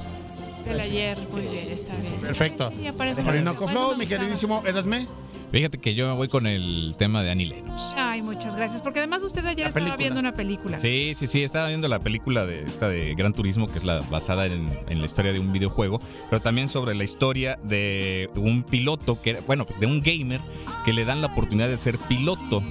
del ayer muy bien está bien Perfecto. Orinoco Flow, mi queridísimo Erasme. Fíjate que yo me voy con el tema de Annie Lennox. Ay, muchas gracias. Porque además usted ayer La estaba película. viendo una película. Sí, sí, sí, estaba viendo la película de esta de Gran Turismo, que es la basada en, en la historia de un videojuego, pero también sobre la historia de un piloto, que era- bueno, de un gamer que le dan la oportunidad de ser piloto.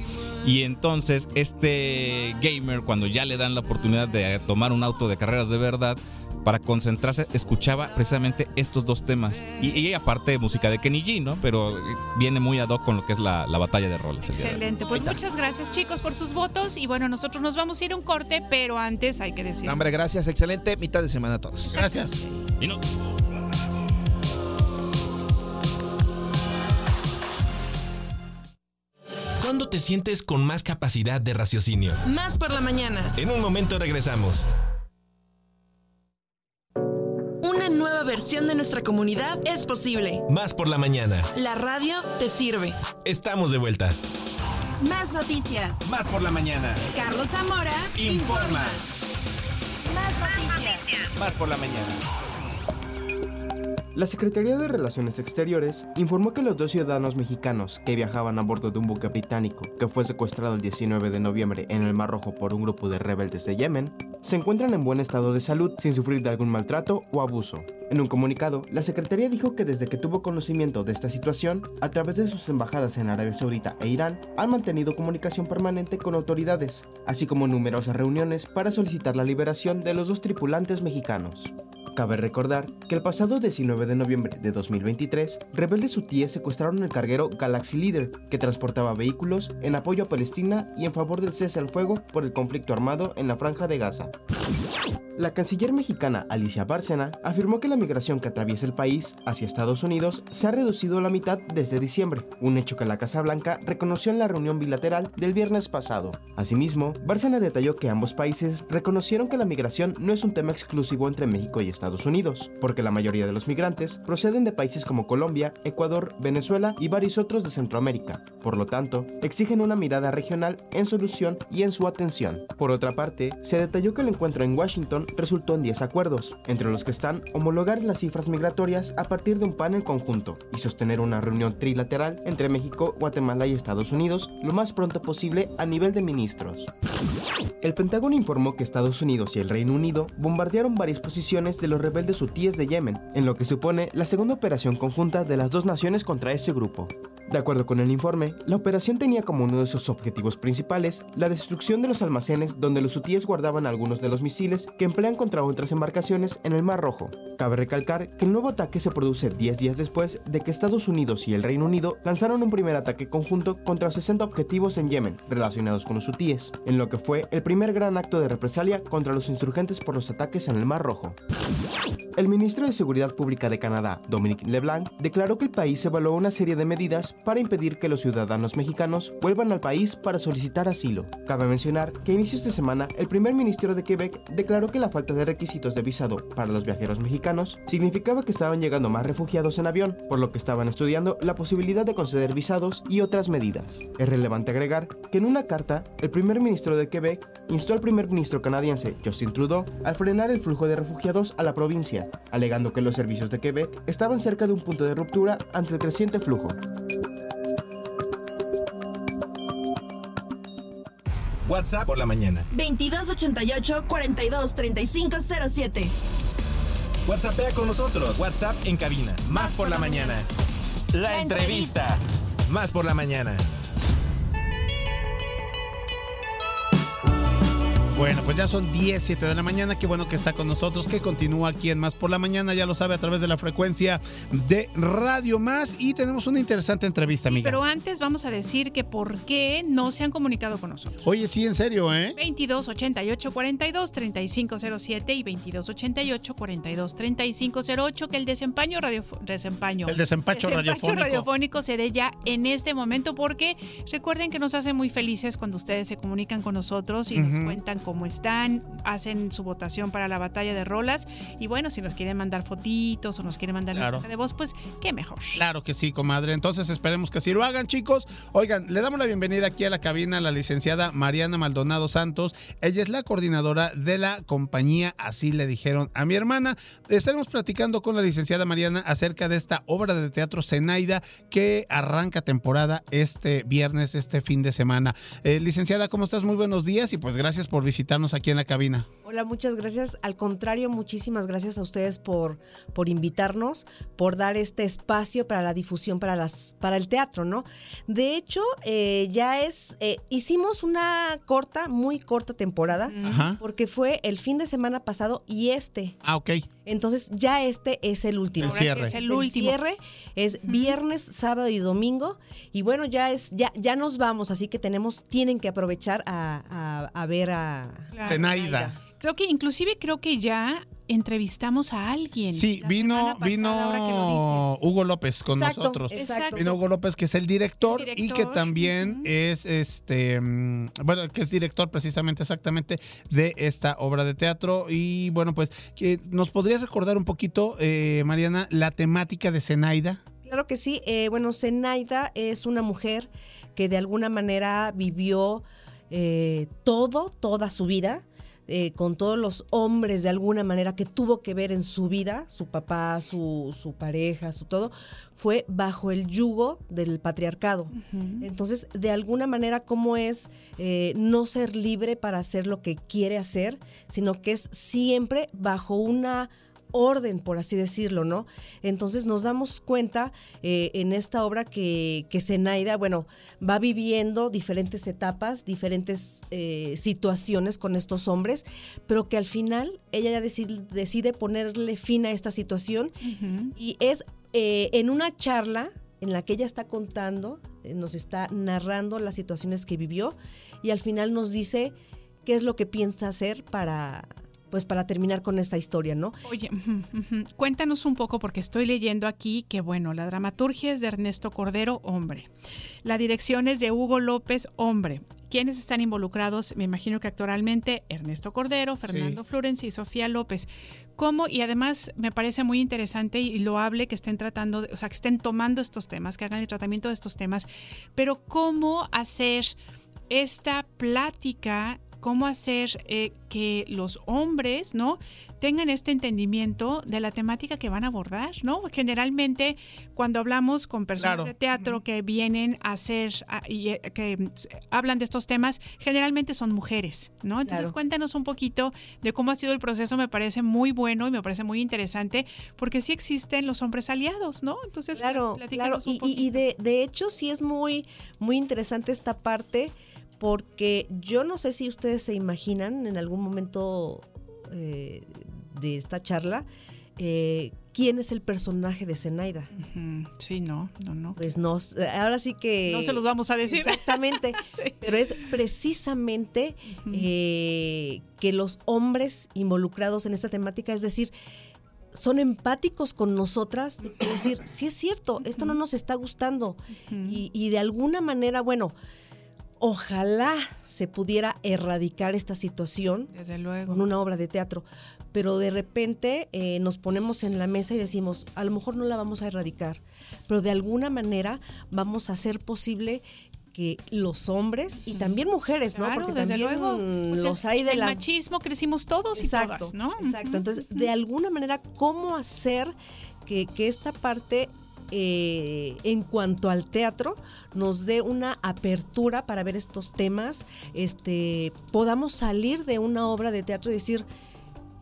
Y entonces este gamer, cuando ya le dan la oportunidad de tomar un auto de carreras de verdad, para concentrarse, escuchaba precisamente estos dos temas. Y, y aparte música de Kenny G, ¿no? Pero eh, viene muy ad hoc con lo que es la, la batalla de roles. el día de hoy. Excelente. Pues muchas gracias, chicos, por sus votos. Y bueno, nosotros nos vamos a ir a un corte, pero antes hay que decir. No, hombre, gracias, excelente mitad de semana a todos. Gracias. Y nos- ¿Cuándo te sientes con más capacidad de raciocinio? Más por la mañana. En un momento regresamos. Una nueva versión de nuestra comunidad es posible. Más por la mañana. La radio te sirve. Estamos de vuelta. Más noticias. Más por la mañana. Carlos Zamora Informa. Más noticias. Más por la mañana. La Secretaría de Relaciones Exteriores informó que los dos ciudadanos mexicanos que viajaban a bordo de un buque británico que fue secuestrado el 19 de noviembre en el Mar Rojo por un grupo de rebeldes de Yemen se encuentran en buen estado de salud sin sufrir de algún maltrato o abuso. En un comunicado, la Secretaría dijo que desde que tuvo conocimiento de esta situación, a través de sus embajadas en Arabia Saudita e Irán, han mantenido comunicación permanente con autoridades, así como numerosas reuniones para solicitar la liberación de los dos tripulantes mexicanos. Cabe recordar que el pasado 19 de noviembre de 2023, rebeldes hutíes secuestraron el carguero Galaxy Leader, que transportaba vehículos en apoyo a Palestina y en favor del cese al fuego por el conflicto armado en la franja de Gaza. La canciller mexicana Alicia Bárcena afirmó que la migración que atraviesa el país hacia Estados Unidos se ha reducido a la mitad desde diciembre, un hecho que la Casa Blanca reconoció en la reunión bilateral del viernes pasado. Asimismo, Bárcena detalló que ambos países reconocieron que la migración no es un tema exclusivo entre México y Estados Unidos, porque la mayoría de los migrantes proceden de países como Colombia, Ecuador, Venezuela y varios otros de Centroamérica. Por lo tanto, exigen una mirada regional en solución y en su atención. Por otra parte, se detalló que el encuentro en Washington resultó en 10 acuerdos, entre los que están homologar las cifras migratorias a partir de un panel conjunto y sostener una reunión trilateral entre México, Guatemala y Estados Unidos lo más pronto posible a nivel de ministros. El Pentágono informó que Estados Unidos y el Reino Unido bombardearon varias posiciones de los rebeldes hutíes de Yemen, en lo que supone la segunda operación conjunta de las dos naciones contra ese grupo. De acuerdo con el informe, la operación tenía como uno de sus objetivos principales la destrucción de los almacenes donde los hutíes guardaban algunos de los misiles que emplean contra otras embarcaciones en el Mar Rojo. Cabe recalcar que el nuevo ataque se produce 10 días después de que Estados Unidos y el Reino Unido lanzaron un primer ataque conjunto contra 60 objetivos en Yemen relacionados con los hutíes, en lo que fue el primer gran acto de represalia contra los insurgentes por los ataques en el Mar Rojo. El ministro de Seguridad Pública de Canadá, Dominic LeBlanc, declaró que el país evaluó una serie de medidas para impedir que los ciudadanos mexicanos vuelvan al país para solicitar asilo. Cabe mencionar que a inicios de semana el primer ministro de Quebec declaró que la falta de requisitos de visado para los viajeros mexicanos significaba que estaban llegando más refugiados en avión, por lo que estaban estudiando la posibilidad de conceder visados y otras medidas. Es relevante agregar que en una carta, el primer ministro de Quebec instó al primer ministro canadiense Justin Trudeau a frenar el flujo de refugiados a la provincia, alegando que los servicios de Quebec estaban cerca de un punto de ruptura ante el creciente flujo. WhatsApp por la mañana. 2288 42 3507. WhatsAppea con nosotros. WhatsApp en cabina. Más por la mañana. La entrevista. Más por la mañana. Bueno, pues ya son 10, 7 de la mañana. Qué bueno que está con nosotros, que continúa aquí en Más por la Mañana. Ya lo sabe a través de la frecuencia de Radio Más. Y tenemos una interesante entrevista, amiga. Pero antes vamos a decir que por qué no se han comunicado con nosotros. Oye, sí, en serio, ¿eh? 22 88 42 3507 y 22 88 42 3508 que el desempeño radio desempeño El desempacho radiofónico. radiofónico se dé ya en este momento porque recuerden que nos hace muy felices cuando ustedes se comunican con nosotros y nos Ujú. cuentan cómo están, hacen su votación para la batalla de rolas y bueno, si nos quieren mandar fotitos o nos quieren mandar Claro. mensaje de voz, pues qué mejor. Claro que sí, comadre. Entonces esperemos que así lo hagan, chicos. Oigan, le damos la bienvenida aquí a la cabina a la licenciada Mariana Maldonado Santos. Ella es la coordinadora de la compañía, así le dijeron a mi hermana. Estaremos platicando con la licenciada Mariana acerca de esta obra de teatro Zenaida que arranca temporada este viernes, este fin de semana. Eh, licenciada, ¿cómo estás? Muy buenos días y pues gracias por visitarnos aquí en la cabina. Hola, muchas gracias. Al contrario, muchísimas gracias a ustedes por, por invitarnos, por dar este espacio para la difusión para, las, para el teatro, ¿no? De hecho, eh, ya es, eh, hicimos una corta, muy corta temporada, Ajá. porque fue el fin de semana pasado y este. Ah, ok. Entonces ya este es el último. El cierre. es el último. cierre es viernes, sábado y domingo. Y bueno, ya es, ya, ya nos vamos, así que tenemos, tienen que aprovechar a, a- a ver a. Zenaida. Creo que inclusive creo que ya entrevistamos a alguien. Sí, vino, pasada, vino Hugo López con Exacto, nosotros. exacto. Vino Hugo López, que es el director, y que también es este mm, bueno, que es director precisamente exactamente de esta obra de teatro. Y bueno, pues, que ¿nos podría recordar un poquito, eh, Mariana, la temática de Zenaida? Claro que sí. Eh, bueno, Zenaida es una mujer que de alguna manera vivió eh, todo, toda su vida. Eh, con todos los hombres de alguna manera que tuvo que ver en su vida, su papá, su, su pareja, su todo, fue bajo el yugo del patriarcado. Entonces, de alguna manera, ¿cómo es eh, no ser libre para hacer lo que quiere hacer, sino que es siempre bajo una orden, por así decirlo, ¿no? Entonces nos damos cuenta eh, en esta obra que, que Zenaida, bueno, va viviendo diferentes etapas, diferentes eh, situaciones con estos hombres, pero que al final ella ya decide, decide ponerle fin a esta situación y es eh, en una charla en la que ella está contando, nos está narrando las situaciones que vivió y al final nos dice qué es lo que piensa hacer para, pues para terminar con esta historia, ¿no? Oye, cuéntanos un poco porque estoy leyendo aquí que bueno, la dramaturgia es de Ernesto Cordero, hombre. La dirección es de Hugo López, hombre. ¿Quiénes están involucrados? Me imagino que actualmente Ernesto Cordero, Fernando Florenci y Sofía López. ¿Cómo? Y además me parece muy interesante y loable que estén tratando, o sea, que estén tomando estos temas, que hagan el tratamiento de estos temas, pero ¿cómo hacer esta plática? ¿Cómo hacer eh, que los hombres, ¿no? tengan este entendimiento de la temática que van a abordar, ¿no? Generalmente cuando hablamos con personas Claro. de teatro que vienen a hacer a- y eh, que hablan de estos temas, generalmente son mujeres, ¿no? Entonces Claro. cuéntanos un poquito de cómo ha sido el proceso, me parece muy bueno y me parece muy interesante porque sí existen los hombres aliados, ¿no? Entonces Claro, claro. un y- y de, de hecho sí es muy, muy interesante esta parte porque yo no sé si ustedes se imaginan en algún momento eh, de esta charla eh, quién es el personaje de Zenaida. Sí, no, no, no. Pues no, ahora sí que... No se los vamos a decir. Exactamente. Sí. Pero es precisamente eh, que los hombres involucrados en esta temática, es decir, son empáticos con nosotras, es decir, sí es cierto, esto no nos está gustando. y, y de alguna manera, bueno, ojalá se pudiera erradicar esta situación Desde luego. con una obra de teatro, pero de repente eh, nos ponemos en la mesa y decimos, a lo mejor no la vamos a erradicar, pero de alguna manera vamos a hacer posible que los hombres y también mujeres, ¿no? Claro, Porque desde también luego. Pues los el- hay de el las machismo crecimos todos y Exacto, todas, ¿no? Exacto. Entonces, de alguna manera, ¿cómo hacer que, que esta parte, eh, en cuanto al teatro, nos dé una apertura para ver estos temas? Este, podamos salir de una obra de teatro y decir.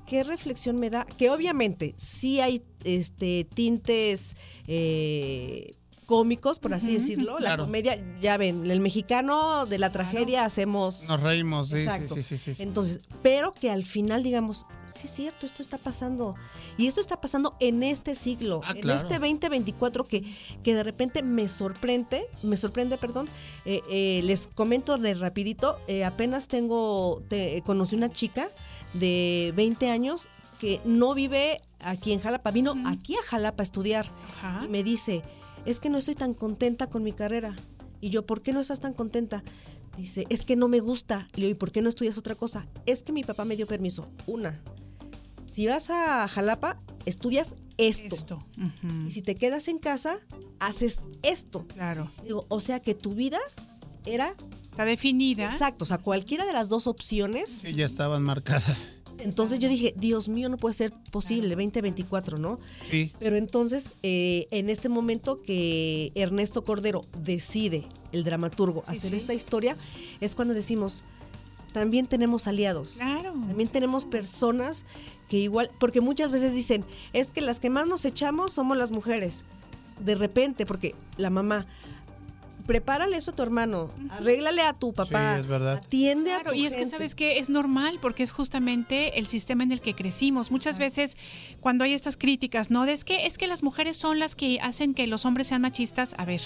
¿Qué reflexión me da? Que obviamente sí hay este, tintes eh, cómicos, por así decirlo. La claro. comedia, ya ven, el mexicano de la tragedia hacemos... Nos reímos, sí, sí, Exacto. sí, sí, sí, sí. Entonces, pero que al final digamos, sí es cierto, esto está pasando. Y esto está pasando en este siglo, Ah, en claro. este 2024 que, que de repente me sorprende, me sorprende, perdón. Eh, eh, les comento de rapidito, eh, apenas tengo, te- conocí una chica de 20 años que no vive aquí en Jalapa, vino aquí a Jalapa a estudiar Ajá. y me dice, es que no estoy tan contenta con mi carrera. Y yo, ¿por qué no estás tan contenta? Dice, es que no me gusta. Le digo, ¿y por qué no estudias otra cosa? Es que mi papá me dio permiso. Una, si vas a Jalapa, estudias esto. Y si te quedas en casa, haces esto. Claro. Digo, o sea que tu vida era... Está definida. Exacto, o sea, cualquiera de las dos opciones. Sí, ya estaban marcadas. Entonces yo dije, Dios mío, no puede ser posible, 2024, ¿no? Sí. Pero entonces, eh, en este momento que Ernesto Cordero decide, el dramaturgo, hacer esta historia, es cuando decimos, también tenemos aliados. Claro. También tenemos personas que igual, porque muchas veces dicen, es que las que más nos echamos somos las mujeres. De repente, porque la mamá, prepárale eso a tu hermano, arréglale a tu papá, Sí, es verdad. atiende a Claro, tu y es que gente". sabes que es normal porque es justamente el sistema en el que crecimos. Muchas veces cuando hay estas críticas, ¿no? De es que es que las mujeres son las que hacen que los hombres sean machistas. A ver,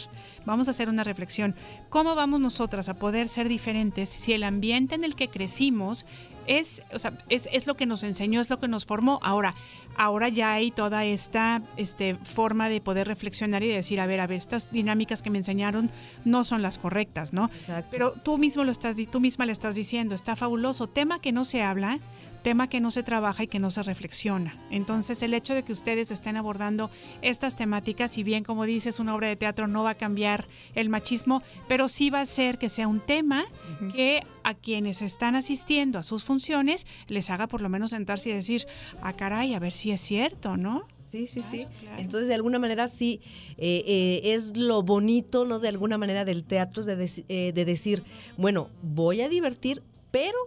vamos a hacer una reflexión. ¿Cómo vamos nosotras a poder ser diferentes si el ambiente en el que crecimos es, o sea, es, es lo que nos enseñó, es lo que nos formó? Ahora, ahora ya hay toda esta este, forma de poder reflexionar y de decir, a ver, a ver, estas dinámicas que me enseñaron no son las correctas, ¿no? Exacto. Pero tú mismo lo estás, tú misma le estás diciendo, está fabuloso. Tema que no se habla, tema que no se trabaja y que no se reflexiona. Entonces, el hecho de que ustedes estén abordando estas temáticas, si bien como dices, una obra de teatro no va a cambiar el machismo, pero sí va a hacer que sea un tema que a quienes están asistiendo a sus funciones les haga por lo menos sentarse y decir, ah, caray, a ver si es cierto, ¿no? Sí, sí, sí. Entonces, de alguna manera, sí, eh, eh, es lo bonito, ¿no? De alguna manera del teatro, es de, eh, de decir, bueno, voy a divertir, pero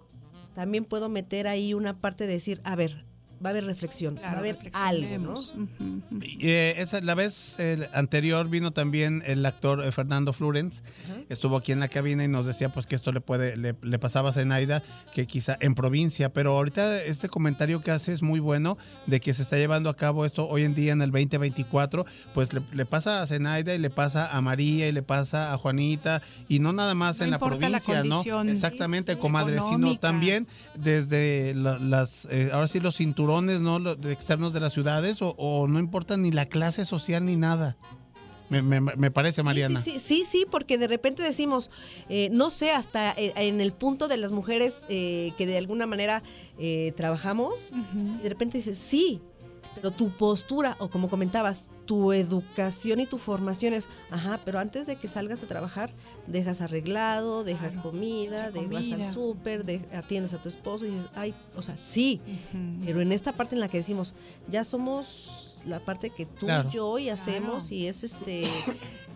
también puedo meter ahí una parte de decir, a ver, va a haber reflexión, va a haber algo, ¿no? Eh, esa, la vez eh, anterior vino también el actor eh, Fernando Florence, estuvo aquí en la cabina y nos decía pues que esto le puede le, le pasaba a Zenaida, que quizá en provincia, pero ahorita este comentario que hace es muy bueno de que se está llevando a cabo esto hoy en día en el 2024, pues le, le pasa a Zenaida y le pasa a María y le pasa a Juanita y no nada más No en la importa la provincia, ¿no? Exactamente, comadre, sino económica. también desde la- las, eh, ahora sí, los cinturones, ¿no? Los de externos de las ciudades o, o no importa ni la clase social ni nada. Me, me- me parece, Mariana. Sí, sí, sí, sí, porque de repente decimos, eh, no sé, hasta eh, en el punto de las mujeres eh, que de alguna manera eh, trabajamos, y de repente dices, sí, pero tu postura, o como comentabas, tu educación y tu formación es, ajá, pero antes de que salgas a trabajar, dejas arreglado, dejas comida, dejas comida. al súper, de- atiendes a tu esposo y dices, ay, o sea, sí, pero en esta parte en la que decimos, ya somos la parte que tú Claro. y yo y hacemos y es este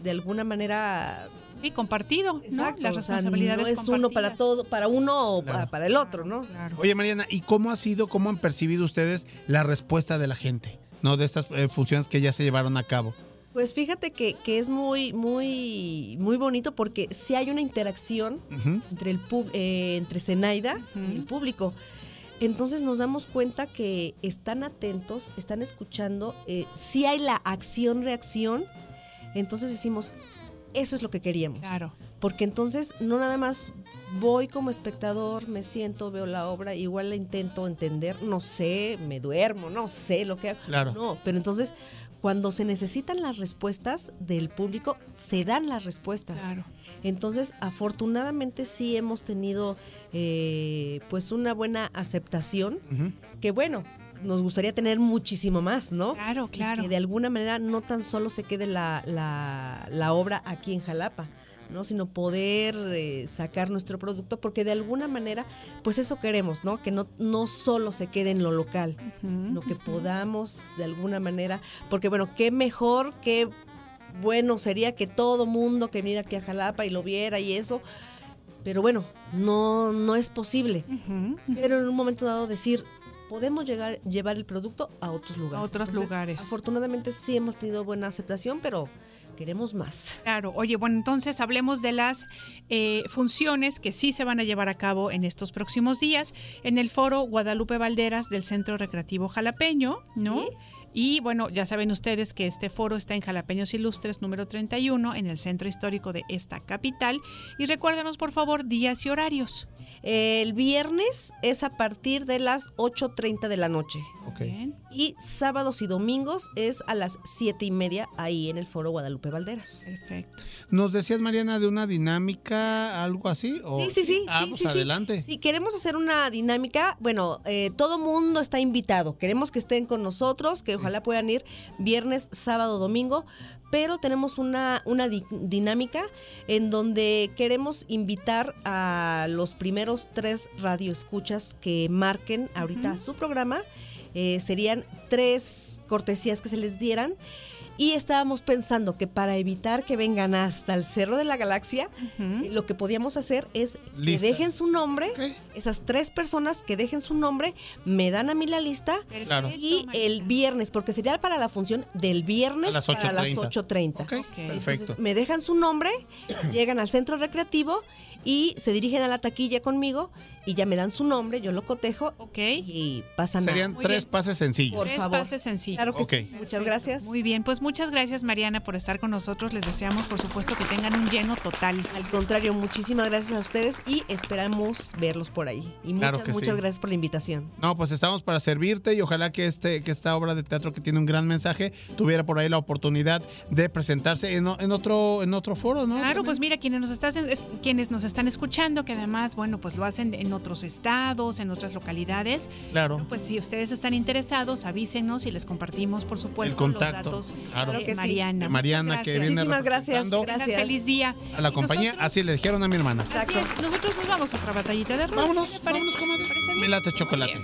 de alguna manera y compartido exacto Las o sea, responsabilidades no es uno para todo para uno o para, para el otro no Oye, Mariana, ¿y cómo ha sido, cómo han percibido ustedes la respuesta de la gente, ¿no? De estas eh, funciones que ya se llevaron a cabo. pues fíjate que, que es muy muy muy bonito porque sí hay una interacción entre el pub- eh, entre Zenaida y el público. Entonces nos damos cuenta que están atentos, están escuchando, eh, sí hay la acción-reacción, entonces decimos, eso es lo que queríamos. Claro. Porque entonces no nada más voy como espectador, me siento, veo la obra, igual la intento entender, no sé, me duermo, no sé lo que hago. Claro. No, pero entonces cuando se necesitan las respuestas del público, se dan las respuestas. Claro. Entonces, afortunadamente sí hemos tenido eh, pues una buena aceptación, que bueno, nos gustaría tener muchísimo más, ¿no? Claro, claro. que de alguna manera no tan solo se quede la, la- la obra aquí en Jalapa, ¿no? Sino poder eh, sacar nuestro producto, porque de alguna manera, pues eso queremos, ¿no? Que no, no solo se quede en lo local, sino que podamos de alguna manera, porque bueno, qué mejor, qué bueno sería que todo mundo que mira aquí a Jalapa y lo viera y eso, pero bueno, no, no es posible. Pero en un momento dado decir, podemos llegar, llevar el producto a otros lugares. A otros lugares. Afortunadamente sí hemos tenido buena aceptación, pero queremos más. Claro, oye, bueno, entonces hablemos de las eh, funciones que sí se van a llevar a cabo en estos próximos días en el foro Guadalupe Valderas del Centro Recreativo Jalapeño, ¿no? Y bueno, ya saben ustedes que este foro está en Jalapeños Ilustres número 31 en el centro histórico de esta capital. Y recuérdanos, por favor, días y horarios. El viernes es a partir de las 8.30 de la noche. Y sábados y domingos es a las 7 y media ahí en el foro Guadalupe Valderas. Perfecto. ¿Nos decías, Mariana, de una dinámica, algo así? ¿O- Sí, sí, sí. Ah, sí, pues sí, adelante. Si queremos hacer una dinámica, bueno, eh, todo mundo está invitado. Queremos que estén con nosotros, que ojalá puedan ir viernes, sábado, domingo. Pero tenemos una, una di- dinámica en donde queremos invitar a los primeros tres radioescuchas que marquen ahorita su programa. Eh, serían tres cortesías que se les dieran. Y estábamos pensando que para evitar que vengan hasta el Cerro de la Galaxia, eh, lo que podíamos hacer es Lista. que dejen su nombre, esas tres personas que dejen su nombre, me dan a mí la lista Claro. y el viernes, porque sería para la función del viernes A las para las 8:30. 8.30. perfecto. Entonces me dejan su nombre, llegan al centro recreativo y se dirigen a la taquilla conmigo y ya me dan su nombre, yo lo cotejo y pasan a- Serían tres bien. pases sencillos. Por Tres favor. pases sencillos. Claro que sí. Muchas gracias. Muy bien, pues muchas gracias Mariana por estar con nosotros. Les deseamos, por supuesto, que tengan un lleno total. Al contrario, muchísimas gracias a ustedes y esperamos verlos por ahí. Y muchas, Claro que muchas sí. gracias por la invitación. No, pues estamos para servirte y ojalá que, este, que esta obra de teatro que tiene un gran mensaje tuviera por ahí la oportunidad de presentarse en, otro, en otro foro, ¿no? Claro, pues mira, quienes nos, estás, es- quienes nos están escuchando, que además, bueno, pues lo hacen en otros estados, en otras localidades. Claro. Pues si ustedes están interesados, avísenos y les compartimos, por supuesto, El contacto, los datos claro. de Claro que sí. Mariana. De Mariana, que viene Muchísimas gracias, gracias. Feliz día. A la compañía, nosotros- así le dijeron a mi hermana. Así es, nosotros nos vamos a otra batallita de rolas. Vámonos, ¿Te parece? vámonos, comadre. ¿Te parece bien? Me late chocolate.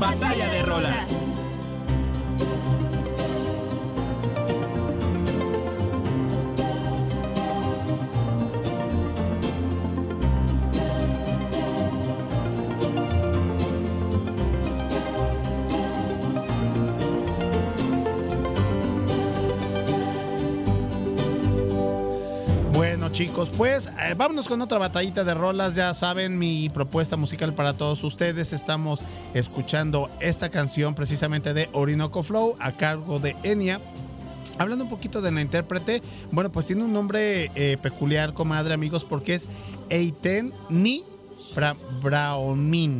Batalla de rolas. Chicos, pues eh, vámonos con otra batallita de rolas. Ya saben, mi propuesta musical para todos ustedes. Estamos escuchando esta canción precisamente de Orinoco Flow a cargo de Enya. Hablando un poquito de la intérprete, bueno, pues tiene un nombre eh, peculiar, comadre, amigos, porque es Eiten Ni Bra.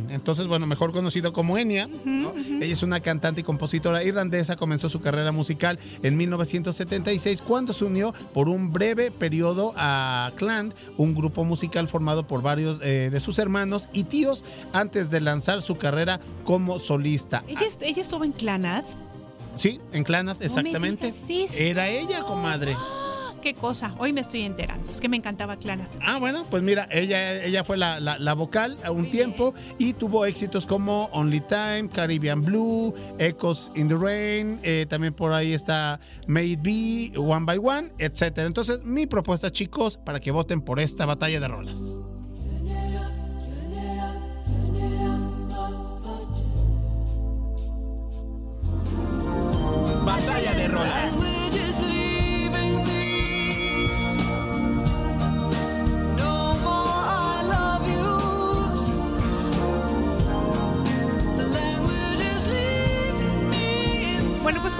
Entonces, bueno, mejor conocido como Enya. ¿no? Ella es una cantante y compositora irlandesa. Comenzó su carrera musical en 1976 cuando se unió por un breve periodo a Clan, un grupo musical formado por varios eh, de sus hermanos y tíos antes de lanzar su carrera como solista. ¿Ella, est- ella estuvo en Clanad? Sí, en Clanad, exactamente. Era ella, comadre. ¿Qué cosa? Hoy me estoy enterando. Es que me encantaba Clanad. Ah, bueno, pues mira, ella, ella fue la, la- la vocal a un tiempo y tuvo éxitos como Only Time, Caribbean Blue, Echoes in the Rain, eh, también por ahí está Made Be, One by One, etc. Entonces, mi propuesta, chicos, para que voten por esta batalla de rolas.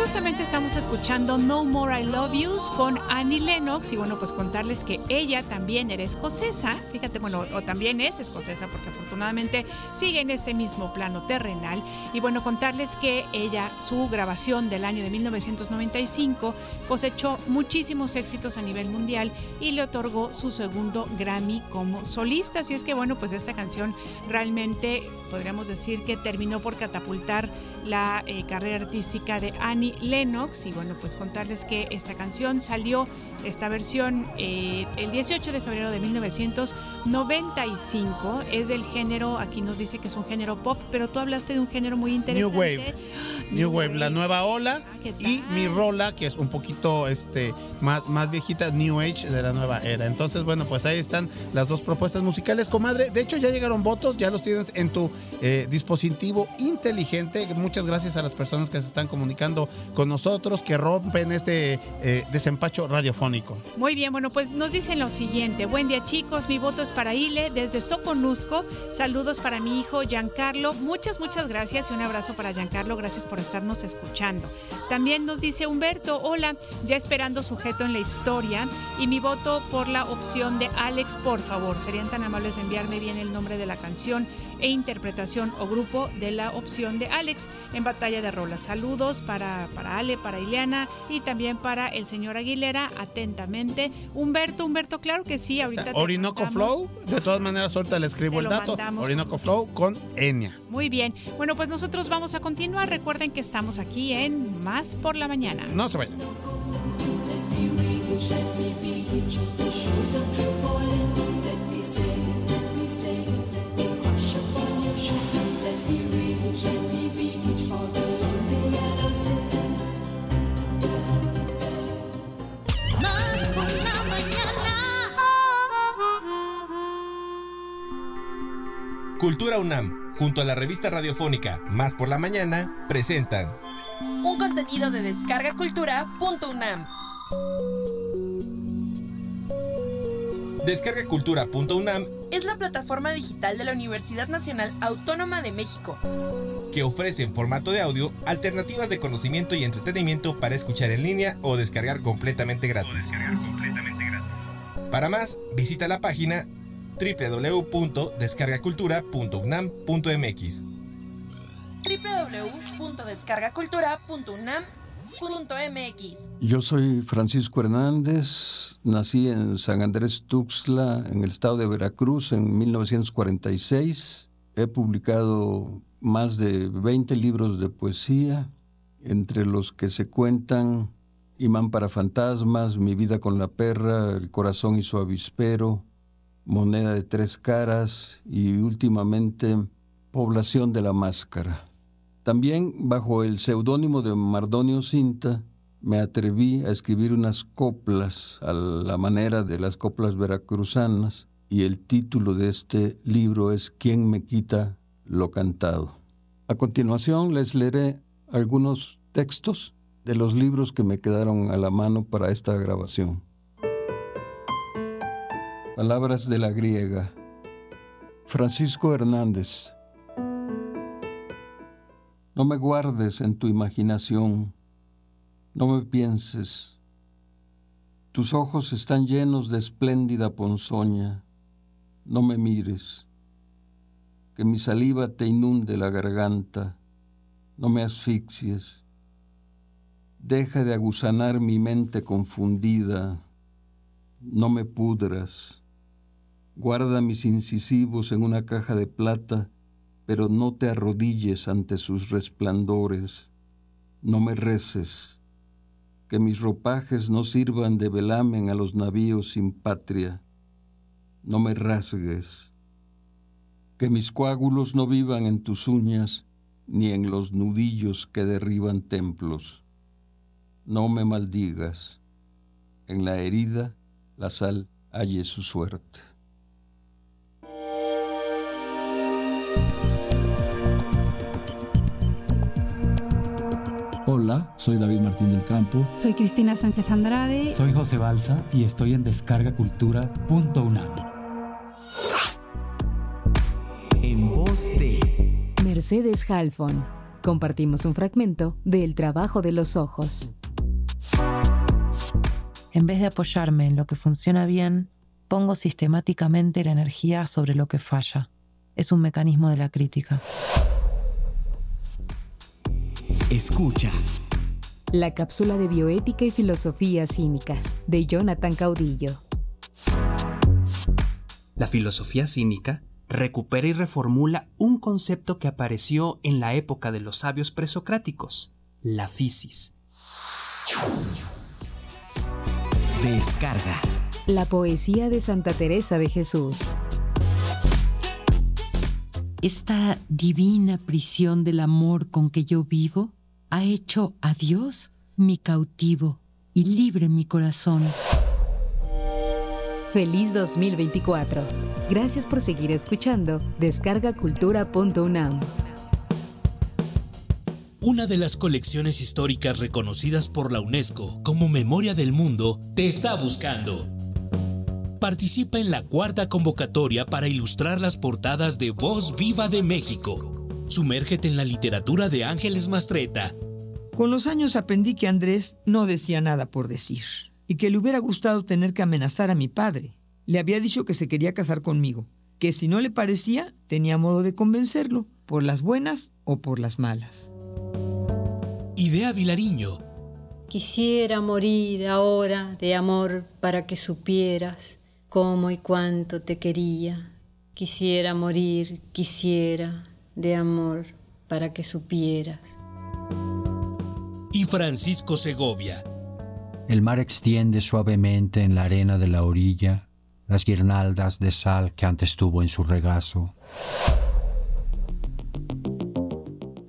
Justamente estamos escuchando No More I Love Yous con Annie Lennox y bueno, pues contarles que ella también era escocesa, fíjate, bueno, o también es escocesa porque afortunadamente sigue en este mismo plano terrenal. Y bueno, contarles que ella, su grabación del año de 1995 cosechó muchísimos éxitos a nivel mundial y le otorgó su segundo Grammy como solista, así es que bueno, pues esta canción realmente podríamos decir que terminó por catapultar la eh, carrera artística de Annie Lennox y bueno pues contarles que esta canción salió esta versión eh, el 18 de febrero de 1995 es del género aquí nos dice que es un género pop pero tú hablaste de un género muy interesante New Wave. New Wave, la nueva ola y mi rola, que es un poquito este, más, más viejita, New Age de la nueva era. Entonces, bueno, pues ahí están las dos propuestas musicales, comadre. De hecho, ya llegaron votos, ya los tienes en tu eh, dispositivo inteligente. Muchas gracias a las personas que se están comunicando con nosotros, que rompen este eh, desempacho radiofónico. Muy bien, bueno, pues nos dicen lo siguiente. Buen día, chicos. Mi voto es para Ile desde Soconusco. Saludos para mi hijo Giancarlo. Muchas, muchas gracias y un abrazo para Giancarlo. Gracias por estarnos escuchando. También nos dice Humberto, hola, ya esperando sujeto en la historia y mi voto por la opción de Alex, por favor. Serían tan amables de enviarme bien el nombre de la canción e interpretación o grupo de la opción de Alex en Batalla de Rolas. Saludos para, para Ale, para Ileana y también para el señor Aguilera. Atentamente. Humberto, Humberto, claro que sí. Ahorita Orinoco. Flow, de todas maneras, ahorita le escribo Te el dato. Orinoco Flow con Enya. Muy bien. Bueno, pues nosotros vamos a continuar. Recuerden que estamos aquí en Más por la Mañana. No se vayan. Cultura UNAM, junto a la revista radiofónica Más por la Mañana, presentan Un contenido de descargacultura.unam. Descargacultura.unam, Es la plataforma digital de la Universidad Nacional Autónoma de México. que ofrece en formato de audio alternativas de conocimiento y entretenimiento para escuchar en línea o descargar completamente gratis. Para más, visita la página www.descargacultura.unam.mx. www.descargacultura.unam.mx. Yo soy Francisco Hernández, nací en San Andrés Tuxtla, en el estado de Veracruz, en 1946. He publicado más de 20 libros de poesía, entre los que se cuentan Imán para fantasmas, Mi vida con la perra, El corazón y su avispero, Moneda de tres caras y últimamente Población de la máscara. También bajo el seudónimo de Mardonio Cinta me atreví a escribir unas coplas a la manera de las coplas veracruzanas y el título de este libro es ¿Quién me quita lo cantado? A continuación les leeré algunos textos de los libros que me quedaron a la mano para esta grabación. Palabras de la griega. Francisco Hernández. No me guardes en tu imaginación, no me pienses. Tus ojos están llenos de espléndida ponzoña, no me mires. Que mi saliva te inunde la garganta, no me asfixies. Deja de aguzanar mi mente confundida, no me pudras. Guarda mis incisivos en una caja de plata, pero no te arrodilles ante sus resplandores. No me reces. Que mis ropajes no sirvan de velamen a los navíos sin patria. No me rasgues. Que mis coágulos no vivan en tus uñas ni en los nudillos que derriban templos. No me maldigas. En la herida la sal halle su suerte. Hola, soy David Martín del Campo. Soy Cristina Sánchez Andrade. Soy José Balsa y estoy en descargacultura.unam. En voz de Mercedes Halfon. Compartimos un fragmento de El trabajo de los ojos. En vez de apoyarme en lo que funciona bien, pongo sistemáticamente la energía sobre lo que falla. Es un mecanismo de la crítica. Escucha. La cápsula de bioética y filosofía cínica de Jonathan Caudillo. La filosofía cínica recupera y reformula un concepto que apareció en la época de los sabios presocráticos, la fisis. Descarga. La poesía de Santa Teresa de Jesús. Esta divina prisión del amor con que yo vivo ha hecho a Dios mi cautivo y libre mi corazón. Feliz 2024. Gracias por seguir escuchando descargacultura.unam. Una de las colecciones históricas reconocidas por la UNESCO como Memoria del Mundo te está buscando. Participa en la cuarta convocatoria para ilustrar las portadas de Voz Viva de México. Sumérgete en la literatura de Ángeles Mastreta. Con los años aprendí que Andrés no decía nada por decir y que le hubiera gustado tener que amenazar a mi padre. Le había dicho que se quería casar conmigo, que si no le parecía tenía modo de convencerlo, por las buenas o por las malas. Idea Vilariño. Quisiera morir ahora de amor para que supieras cómo y cuánto te quería. Quisiera morir, quisiera de amor para que supieras. Y Francisco Segovia. El mar extiende suavemente en la arena de la orilla las guirnaldas de sal que antes tuvo en su regazo.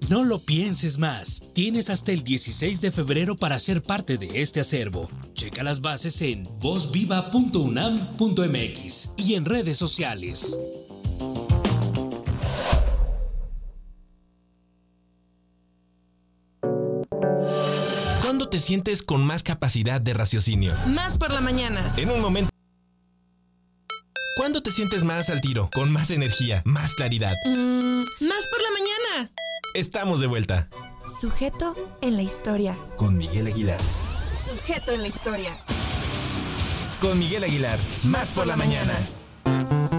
No lo pienses más. Tienes hasta el 16 de febrero para ser parte de este acervo. Checa las bases en vozviva.unam.mx y en redes sociales. ¿Cuándo te sientes con más capacidad de raciocinio? Más por la mañana. En un momento. ¿Cuándo te sientes más al tiro, con más energía, más claridad? Mm, más por la mañana. Estamos de vuelta. Sujeto en la historia. Con Miguel Aguilar. Sujeto en la historia. Con Miguel Aguilar. Más por la mañana.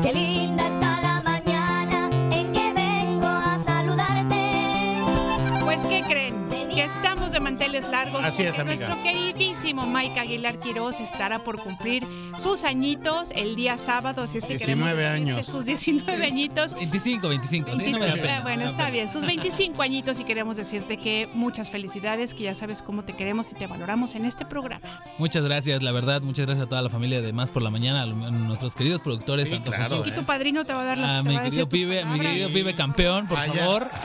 Qué linda está la mañana en que vengo a saludarte. Pues, ¿qué creen? Que estamos de manteles largos. Así es, amiga. Nuestro queridísimo Mike Aguilar Quiroz estará por cumplir sus añitos el día sábado. Así es que 19 queremos decirte años. Sus 19 añitos. 25, 25. sí, no me da 25, pena, bueno, no me da está pena. bien. Sus 25 añitos y queremos decirte que muchas felicidades, que ya sabes cómo te queremos y te valoramos en este programa. Muchas gracias, la verdad, muchas gracias a toda la familia de Más por la Mañana, a nuestros queridos productores, tanto claro, Y tu padrino te va a dar las a mi querido pibe, mi querido pibe campeón, por Ah, favor.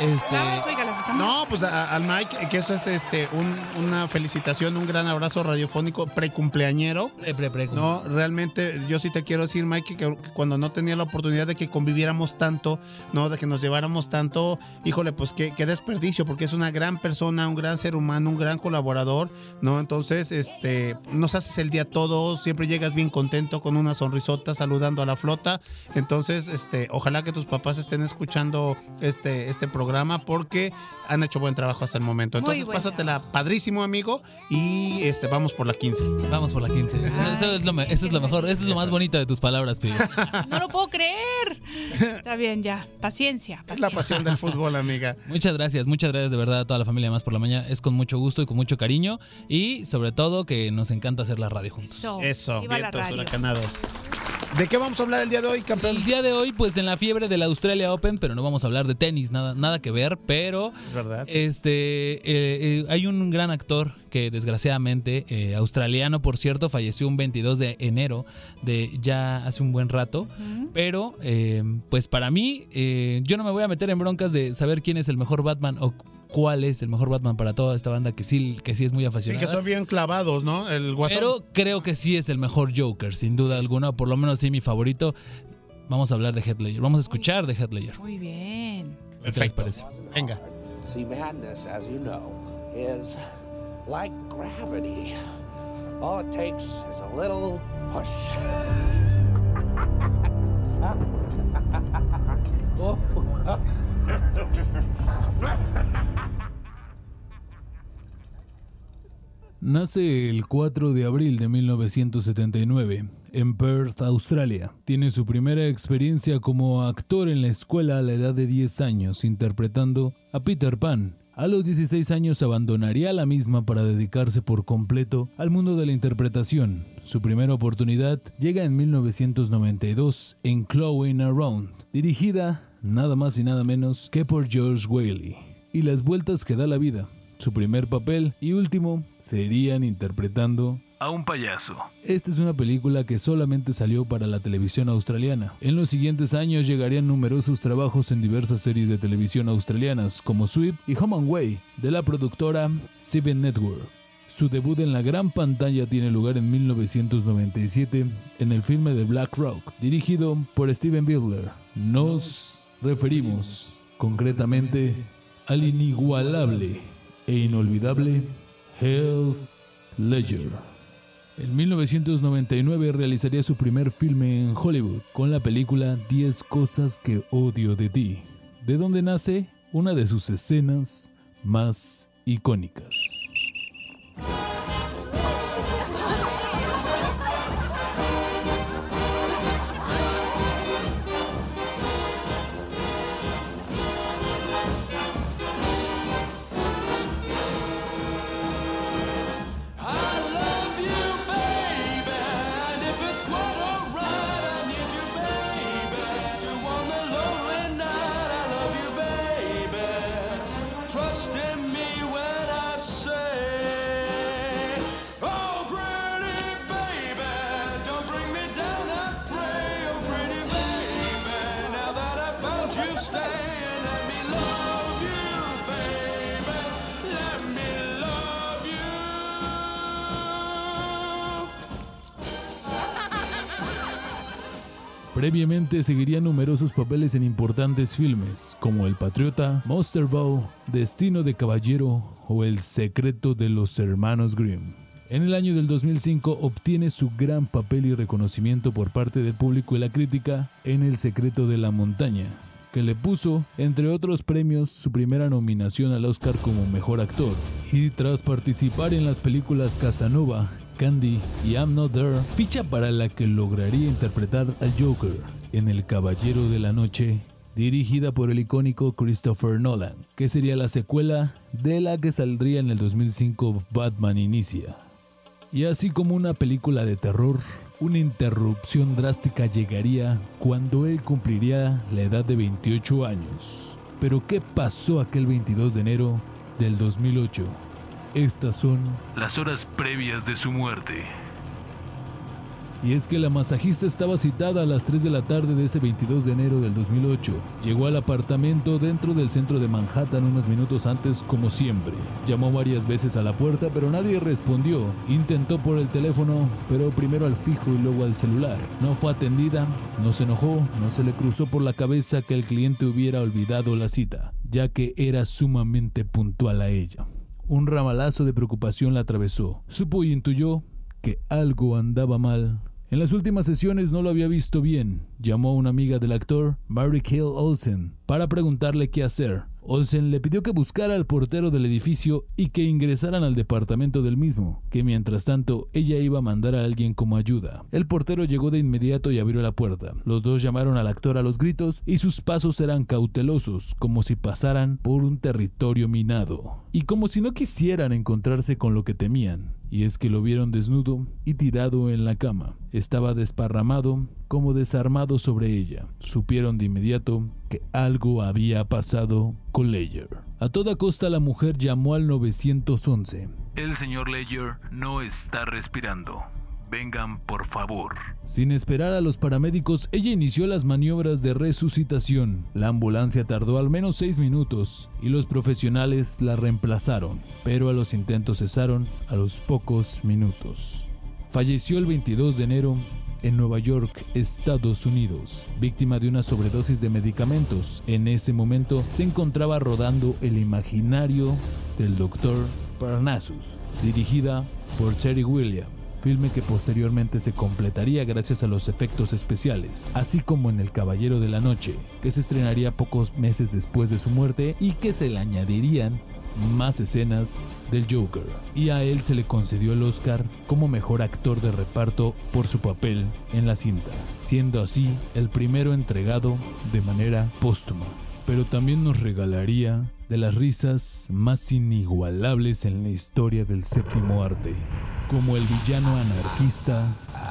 Este, Vamos, oiga, las estamos- No, pues a- al Mike, que eso es este un- una felicitación, un gran abrazo radiofónico precumpleañero. Pre, pre, pre. No, realmente yo sí te quiero decir, Mike, que, que cuando no tenía la oportunidad de que conviviéramos tanto, no, de que nos lleváramos tanto, híjole, pues qué, qué desperdicio, porque es una gran persona, un gran ser humano, un gran colaborador, ¿no? Entonces, este, nos haces el día todo, siempre llegas bien contento con una sonrisota saludando a la flota. Entonces, este, ojalá que tus papás estén escuchando este, este programa porque han hecho buen trabajo hasta el momento. Muy Entonces, pásatela padrísimo, amigo, y este, vamos por la 15. Vamos por la 15. Eso es lo, me- eso es lo mejor. Eso es lo más bonito de tus palabras, Pi. No lo puedo creer. Está bien, ya. Paciencia. Es la pasión del fútbol, amiga. Muchas gracias, muchas gracias de verdad a toda la familia de Más por la Mañana. Es con mucho gusto y con mucho cariño. Y sobre todo que nos encanta hacer la radio juntos. Eso, la vientos radio. huracanados. ¿De qué vamos a hablar el día de hoy, campeón? El día de hoy, pues en la fiebre del Australia Open, pero no vamos a hablar de tenis, nada, nada que ver, pero Es verdad. sí. este eh, eh, hay un gran actor que desgraciadamente, eh, australiano por cierto, falleció un 22 de enero de ya hace un buen rato. Pero, eh, pues para mí, eh, yo no me voy a meter en broncas de saber quién es el mejor Batman o cuál es el mejor Batman para toda esta banda que sí, que sí es muy Sí, apasionada. que son bien clavados, ¿no? El guasón. Pero creo que sí es el mejor Joker, sin duda alguna, o por lo menos sí mi favorito. Vamos a hablar de Heath Ledger, vamos a escuchar de Heath Ledger. Muy bien. ¿Qué les parece? Venga. See, madness, as you know, is like gravity. All it takes is a little push. Nace el 4 de abril de 1979 en Perth, Australia. Tiene su primera experiencia como actor en la escuela a la edad de 10 años, interpretando a Peter Pan. A los 16 años abandonaría la misma para dedicarse por completo al mundo de la interpretación. Su primera oportunidad llega en 1992 en Clawing Around, dirigida nada más y nada menos que por George Whaley. Y las vueltas que da la vida. Su primer papel y último serían interpretando a un payaso. Esta es una película que solamente salió para la televisión australiana. En los siguientes años llegarían numerosos trabajos en diversas series de televisión australianas como Sweep y Home and Way de la productora Seven Network. Su debut en la gran pantalla tiene lugar en 1997 en el filme de Black Rock, dirigido por Steven Bidler. Nos referimos concretamente al inigualable e inolvidable Heath Ledger. En 1999 realizaría su primer filme en Hollywood con la película 10 cosas que odio de ti, de donde nace una de sus escenas más icónicas. Previamente seguiría numerosos papeles en importantes filmes como El Patriota, Monster Bow, Destino de Caballero o El Secreto de los Hermanos Grimm. En el año del 2005 obtiene su gran papel y reconocimiento por parte del público y la crítica en El Secreto de la Montaña, que le puso, entre otros premios, su primera nominación al Oscar como Mejor Actor. Y tras participar en las películas Casanova, Candy y I'm Not There, ficha para la que lograría interpretar al Joker en El Caballero de la Noche, dirigida por el icónico Christopher Nolan, que sería la secuela de la que saldría en el 2005 Batman Inicia. Y así como una película de terror, una interrupción drástica llegaría cuando él cumpliría la edad de 28 años. Pero ¿qué pasó aquel 22 de enero del 2008? Estas son Las horas previas de su muerte. Y es que la masajista estaba citada a las 3 de la tarde de ese 22 de enero del 2008. Llegó al apartamento dentro del centro de Manhattan unos minutos antes como siempre. Llamó varias veces a la puerta pero nadie respondió. Intentó por el teléfono, pero primero al fijo y luego al celular. No fue atendida, no se enojó, no se le cruzó por la cabeza que el cliente hubiera olvidado la cita, ya que era sumamente puntual a ella. Un ramalazo de preocupación la atravesó. Supo y intuyó que algo andaba mal. En las últimas sesiones no lo había visto bien. Llamó a una amiga del actor, Mary Hill Olsen, para preguntarle qué hacer. Olsen le pidió que buscara al portero del edificio y que ingresaran al departamento del mismo, que mientras tanto ella iba a mandar a alguien como ayuda. El portero llegó de inmediato y abrió la puerta. Los dos llamaron al actor a los gritos y sus pasos eran cautelosos, como si pasaran por un territorio minado, y como si no quisieran encontrarse con lo que temían. Y es que lo vieron desnudo y tirado en la cama. Estaba desparramado, como desarmado sobre ella. Supieron de inmediato que algo había pasado con Leyer. A toda costa la mujer llamó al 911. El señor Ledger no está respirando. Vengan, por favor. Sin esperar a los paramédicos, ella inició las maniobras de resucitación. La ambulancia tardó al menos seis minutos y los profesionales la reemplazaron, pero a los intentos cesaron a los pocos minutos. Falleció el 22 de enero en Nueva York, Estados Unidos, víctima de una sobredosis de medicamentos. En ese momento se encontraba rodando El imaginario del Dr. Parnassus, dirigida por Terry William filme que posteriormente se completaría gracias a los efectos especiales, así como en El Caballero de la Noche, que se estrenaría pocos meses después de su muerte y que se le añadirían más escenas del Joker, y a él se le concedió el Oscar como mejor actor de reparto por su papel en la cinta, siendo así el primero entregado de manera póstuma. Pero también nos regalaría de las risas más inigualables en la historia del séptimo arte, como el villano anarquista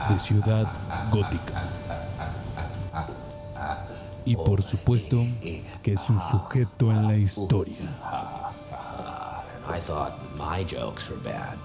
de Ciudad Gótica. Y por supuesto que es un sujeto en la historia. I thought my jokes were bad.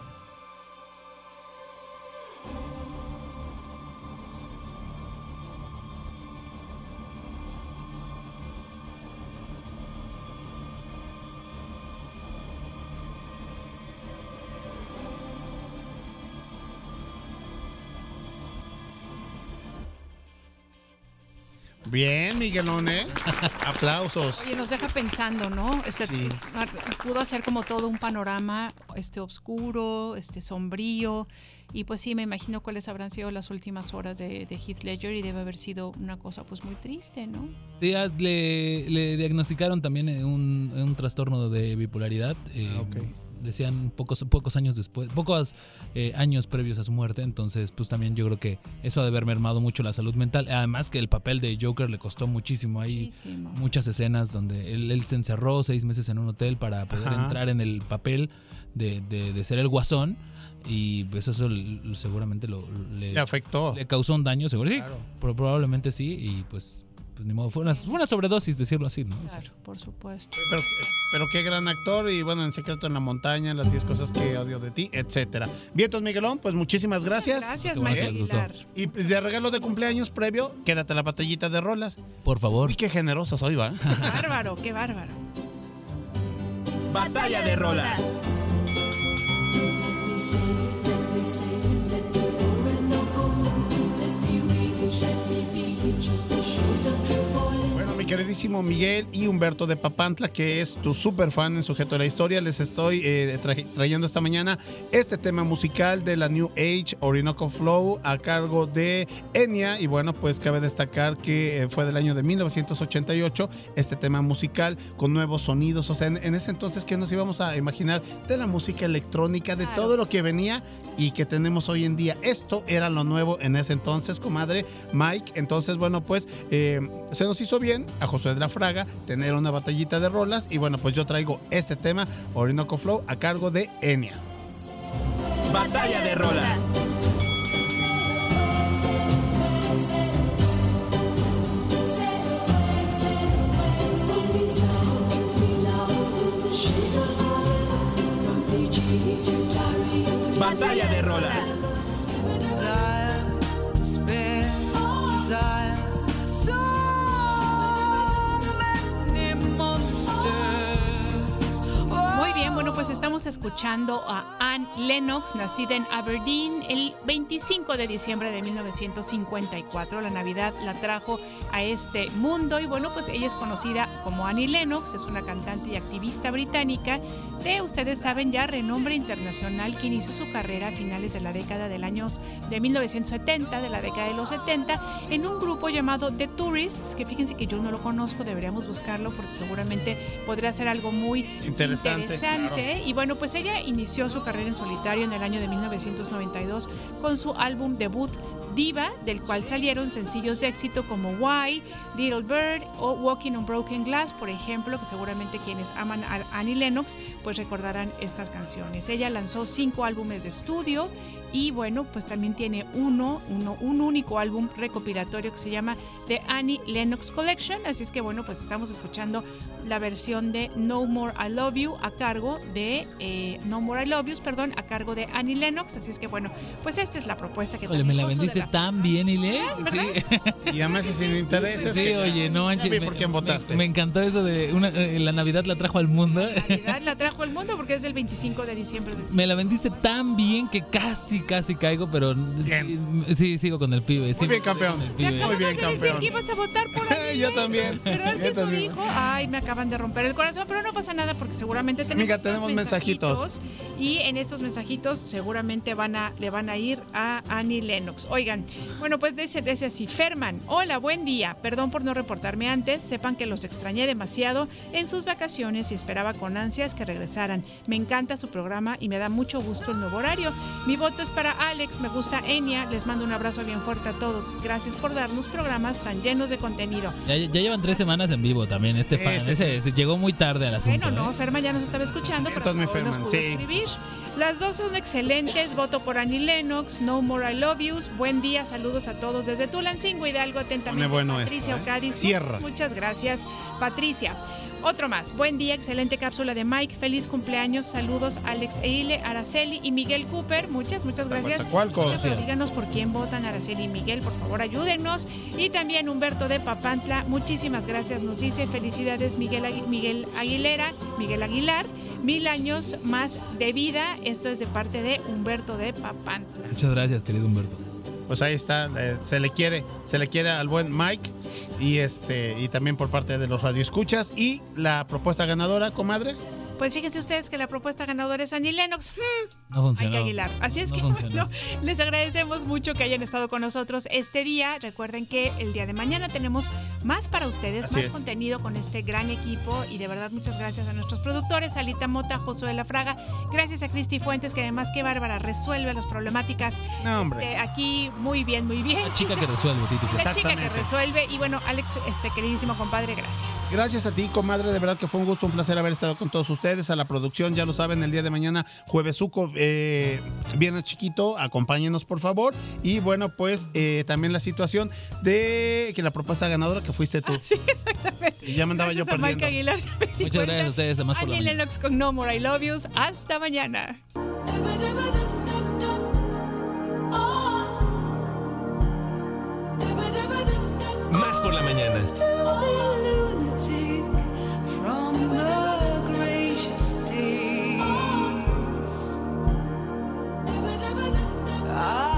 Bien, Miguelón, ¿eh? Aplausos. Oye, nos deja pensando, ¿no? Este, ah, Pudo hacer como todo un panorama este oscuro, este sombrío. Y pues sí, me imagino cuáles habrán sido las últimas horas de, de Heath Ledger y debe haber sido una cosa pues muy triste, ¿no? Sí, ah, le, le diagnosticaron también eh, un, un trastorno de bipolaridad. eh, Decían pocos, pocos años después, pocos eh, años previos a su muerte. Entonces, pues también yo creo que eso ha de haber mermado mucho la salud mental. Además que el papel de Joker le costó muchísimo. Hay Muchísimo. muchas escenas donde él, él se encerró seis meses en un hotel para poder Ajá. entrar en el papel de, de- de ser el guasón. Y pues eso seguramente lo, le, Le afectó. Le causó un daño, seguro. Sí, Claro. pro- probablemente sí. Y pues, pues ni modo. Fue una, fue una sobredosis, decirlo así, ¿no? Claro, por supuesto. Pero, pero qué gran actor y bueno, en Secreto en la Montaña, las 10 cosas que odio de ti, etcétera. Bien, entonces, Miguelón, pues muchísimas gracias. gracias, Aguilar. Y de regalo de cumpleaños previo, quédate la batallita de rolas. Por favor. Uy, qué generosos hoy, va. Bárbaro, qué bárbaro. Batalla de rolas. Bueno, mi queridísimo Miguel y Humberto de Papantla, que es tu super fan en Sujeto de la Historia, les estoy eh, tra- trayendo esta mañana este tema musical de la New Age Orinoco Flow a cargo de Enya. Y bueno, pues cabe destacar que eh, fue del año de 1988 este tema musical con nuevos sonidos. O sea, en, en ese entonces, ¿qué nos íbamos a imaginar de la música electrónica, de todo lo que venía y que tenemos hoy en día? Esto era lo nuevo en ese entonces, comadre Mike. Entonces, bueno, pues eh, se nos hizo bien a Josué de la Fraga tener una batallita de rolas. Y bueno, pues yo traigo este tema, Orinoco Flow, a cargo de Enya. Batalla de rolas. Batalla de rolas. monster. Estamos escuchando a Anne Lennox, nacida en Aberdeen el 25 de diciembre de 1954. La Navidad la trajo a este mundo y bueno, pues ella es conocida como Annie Lennox, es una cantante y activista británica de, ustedes saben ya, renombre internacional que inició su carrera a finales de la década del año de 1970, de la década de los 70, en un grupo llamado The Tourists, que fíjense que yo no lo conozco, deberíamos buscarlo porque seguramente podría ser algo muy Interesante, interesante. Y bueno, pues ella inició su carrera en solitario en el año de 1992 con su álbum debut Diva, del cual salieron sencillos de éxito como Why, Little Bird o Walking on Broken Glass, por ejemplo, que seguramente quienes aman a Annie Lennox pues recordarán estas canciones. Ella lanzó cinco álbumes de estudio y bueno, pues también tiene uno, uno, un único álbum recopilatorio que se llama The Annie Lennox Collection. Así es que bueno, pues estamos escuchando la versión de No More I Love You a cargo de eh, No More I Love You, perdón, a cargo de Annie Lennox. Así es que bueno, pues esta es la propuesta que Oye, me la vendiste tan bien, Ile. Sí. Y además sin intereses. Sí, que- oye, no manches. Por quién votaste. Me, me encantó eso de una, eh, la Navidad la trajo al mundo. Navidad la trajo al mundo porque es el 25 de diciembre. del Me la vendiste tan bien que casi, casi caigo, pero sí, sí, sigo con el pibe. sí, Muy bien, campeón. pibe. Muy bien, de decir campeón. que ibas a votar por Yo también. Pero antes su hijo, ay, me acaban de romper el corazón, pero no pasa nada porque seguramente tenemos, Amiga, tenemos mensajitos. Y en estos mensajitos seguramente van a, le van a ir a Annie Lennox. Oigan, bueno, pues dice, dice así, Ferman, hola, buen día. Perdón por no reportarme antes. Sepan que los extrañé demasiado en sus vacaciones y esperaba con ansias que regresaran. Me encanta su programa y me da mucho gusto el nuevo horario. Mi voto es para Alex, me gusta Enia. Les mando un abrazo bien fuerte a todos. Gracias por darnos programas tan llenos de contenido. Ya, ya llevan tres semanas en vivo también este fan. sí, Ese, ese llegó muy tarde al asunto. Bueno, no, ¿eh? Ferma ya nos estaba escuchando, pero Estás muy hoy nos pudo sí. escribir. Las dos son excelentes. Voto por Annie Lennox. No More I Love Yous. Buen día. Saludos a todos desde Tulancingo, Hidalgo. Atentamente. Bueno Patricia esto, ¿eh? Ocadiz. Cierra. Muchas gracias, Patricia. Otro más. Buen día, excelente cápsula de Mike. Feliz cumpleaños. Saludos, Alex Eile, Araceli y Miguel Cooper. Muchas, muchas gracias. Pero díganos por quién votan Araceli y Miguel. Por favor, ayúdennos. Y también Humberto de Papantla. Muchísimas gracias. Nos dice felicidades, Miguel, Miguel Aguilera, Miguel Aguilar. Mil años más de vida. Esto es de parte de Humberto de Papantla. Muchas gracias, querido Humberto. Pues ahí está, eh, se le quiere, se le quiere al buen Mike y este y también por parte de los radioescuchas y la propuesta ganadora, comadre. Pues fíjense ustedes que la propuesta ganadora es Annie Lennox. Hmm, No funcionó. Aguilar. Así es No que bueno, les agradecemos mucho que hayan estado con nosotros este día. Recuerden que el día de mañana tenemos más para ustedes, Así más es. contenido con este gran equipo y de verdad muchas gracias a nuestros productores, Alita Mota, Josué La Fraga, gracias a Cristi Fuentes que además qué bárbara resuelve las problemáticas. No, hombre. Este, aquí muy bien, muy bien. La chica que resuelve, Titi. La chica que resuelve y bueno, Alex, este queridísimo compadre, gracias. Gracias a ti, comadre. De verdad que fue un gusto, un placer haber estado con todos ustedes. A la producción, ya lo saben, el día de mañana, jueves suco, eh, viernes chiquito, acompáñenos por favor. Y bueno, pues eh, también la situación de que la propuesta ganadora que fuiste tú. Sí, exactamente. Y ya me andaba yo Gracias Mike perdiendo. Aguilar. me Muchas gracias a ustedes, además por la Annie mañana. Lennox con No More I Love Yous. Hasta mañana. Más por la mañana. I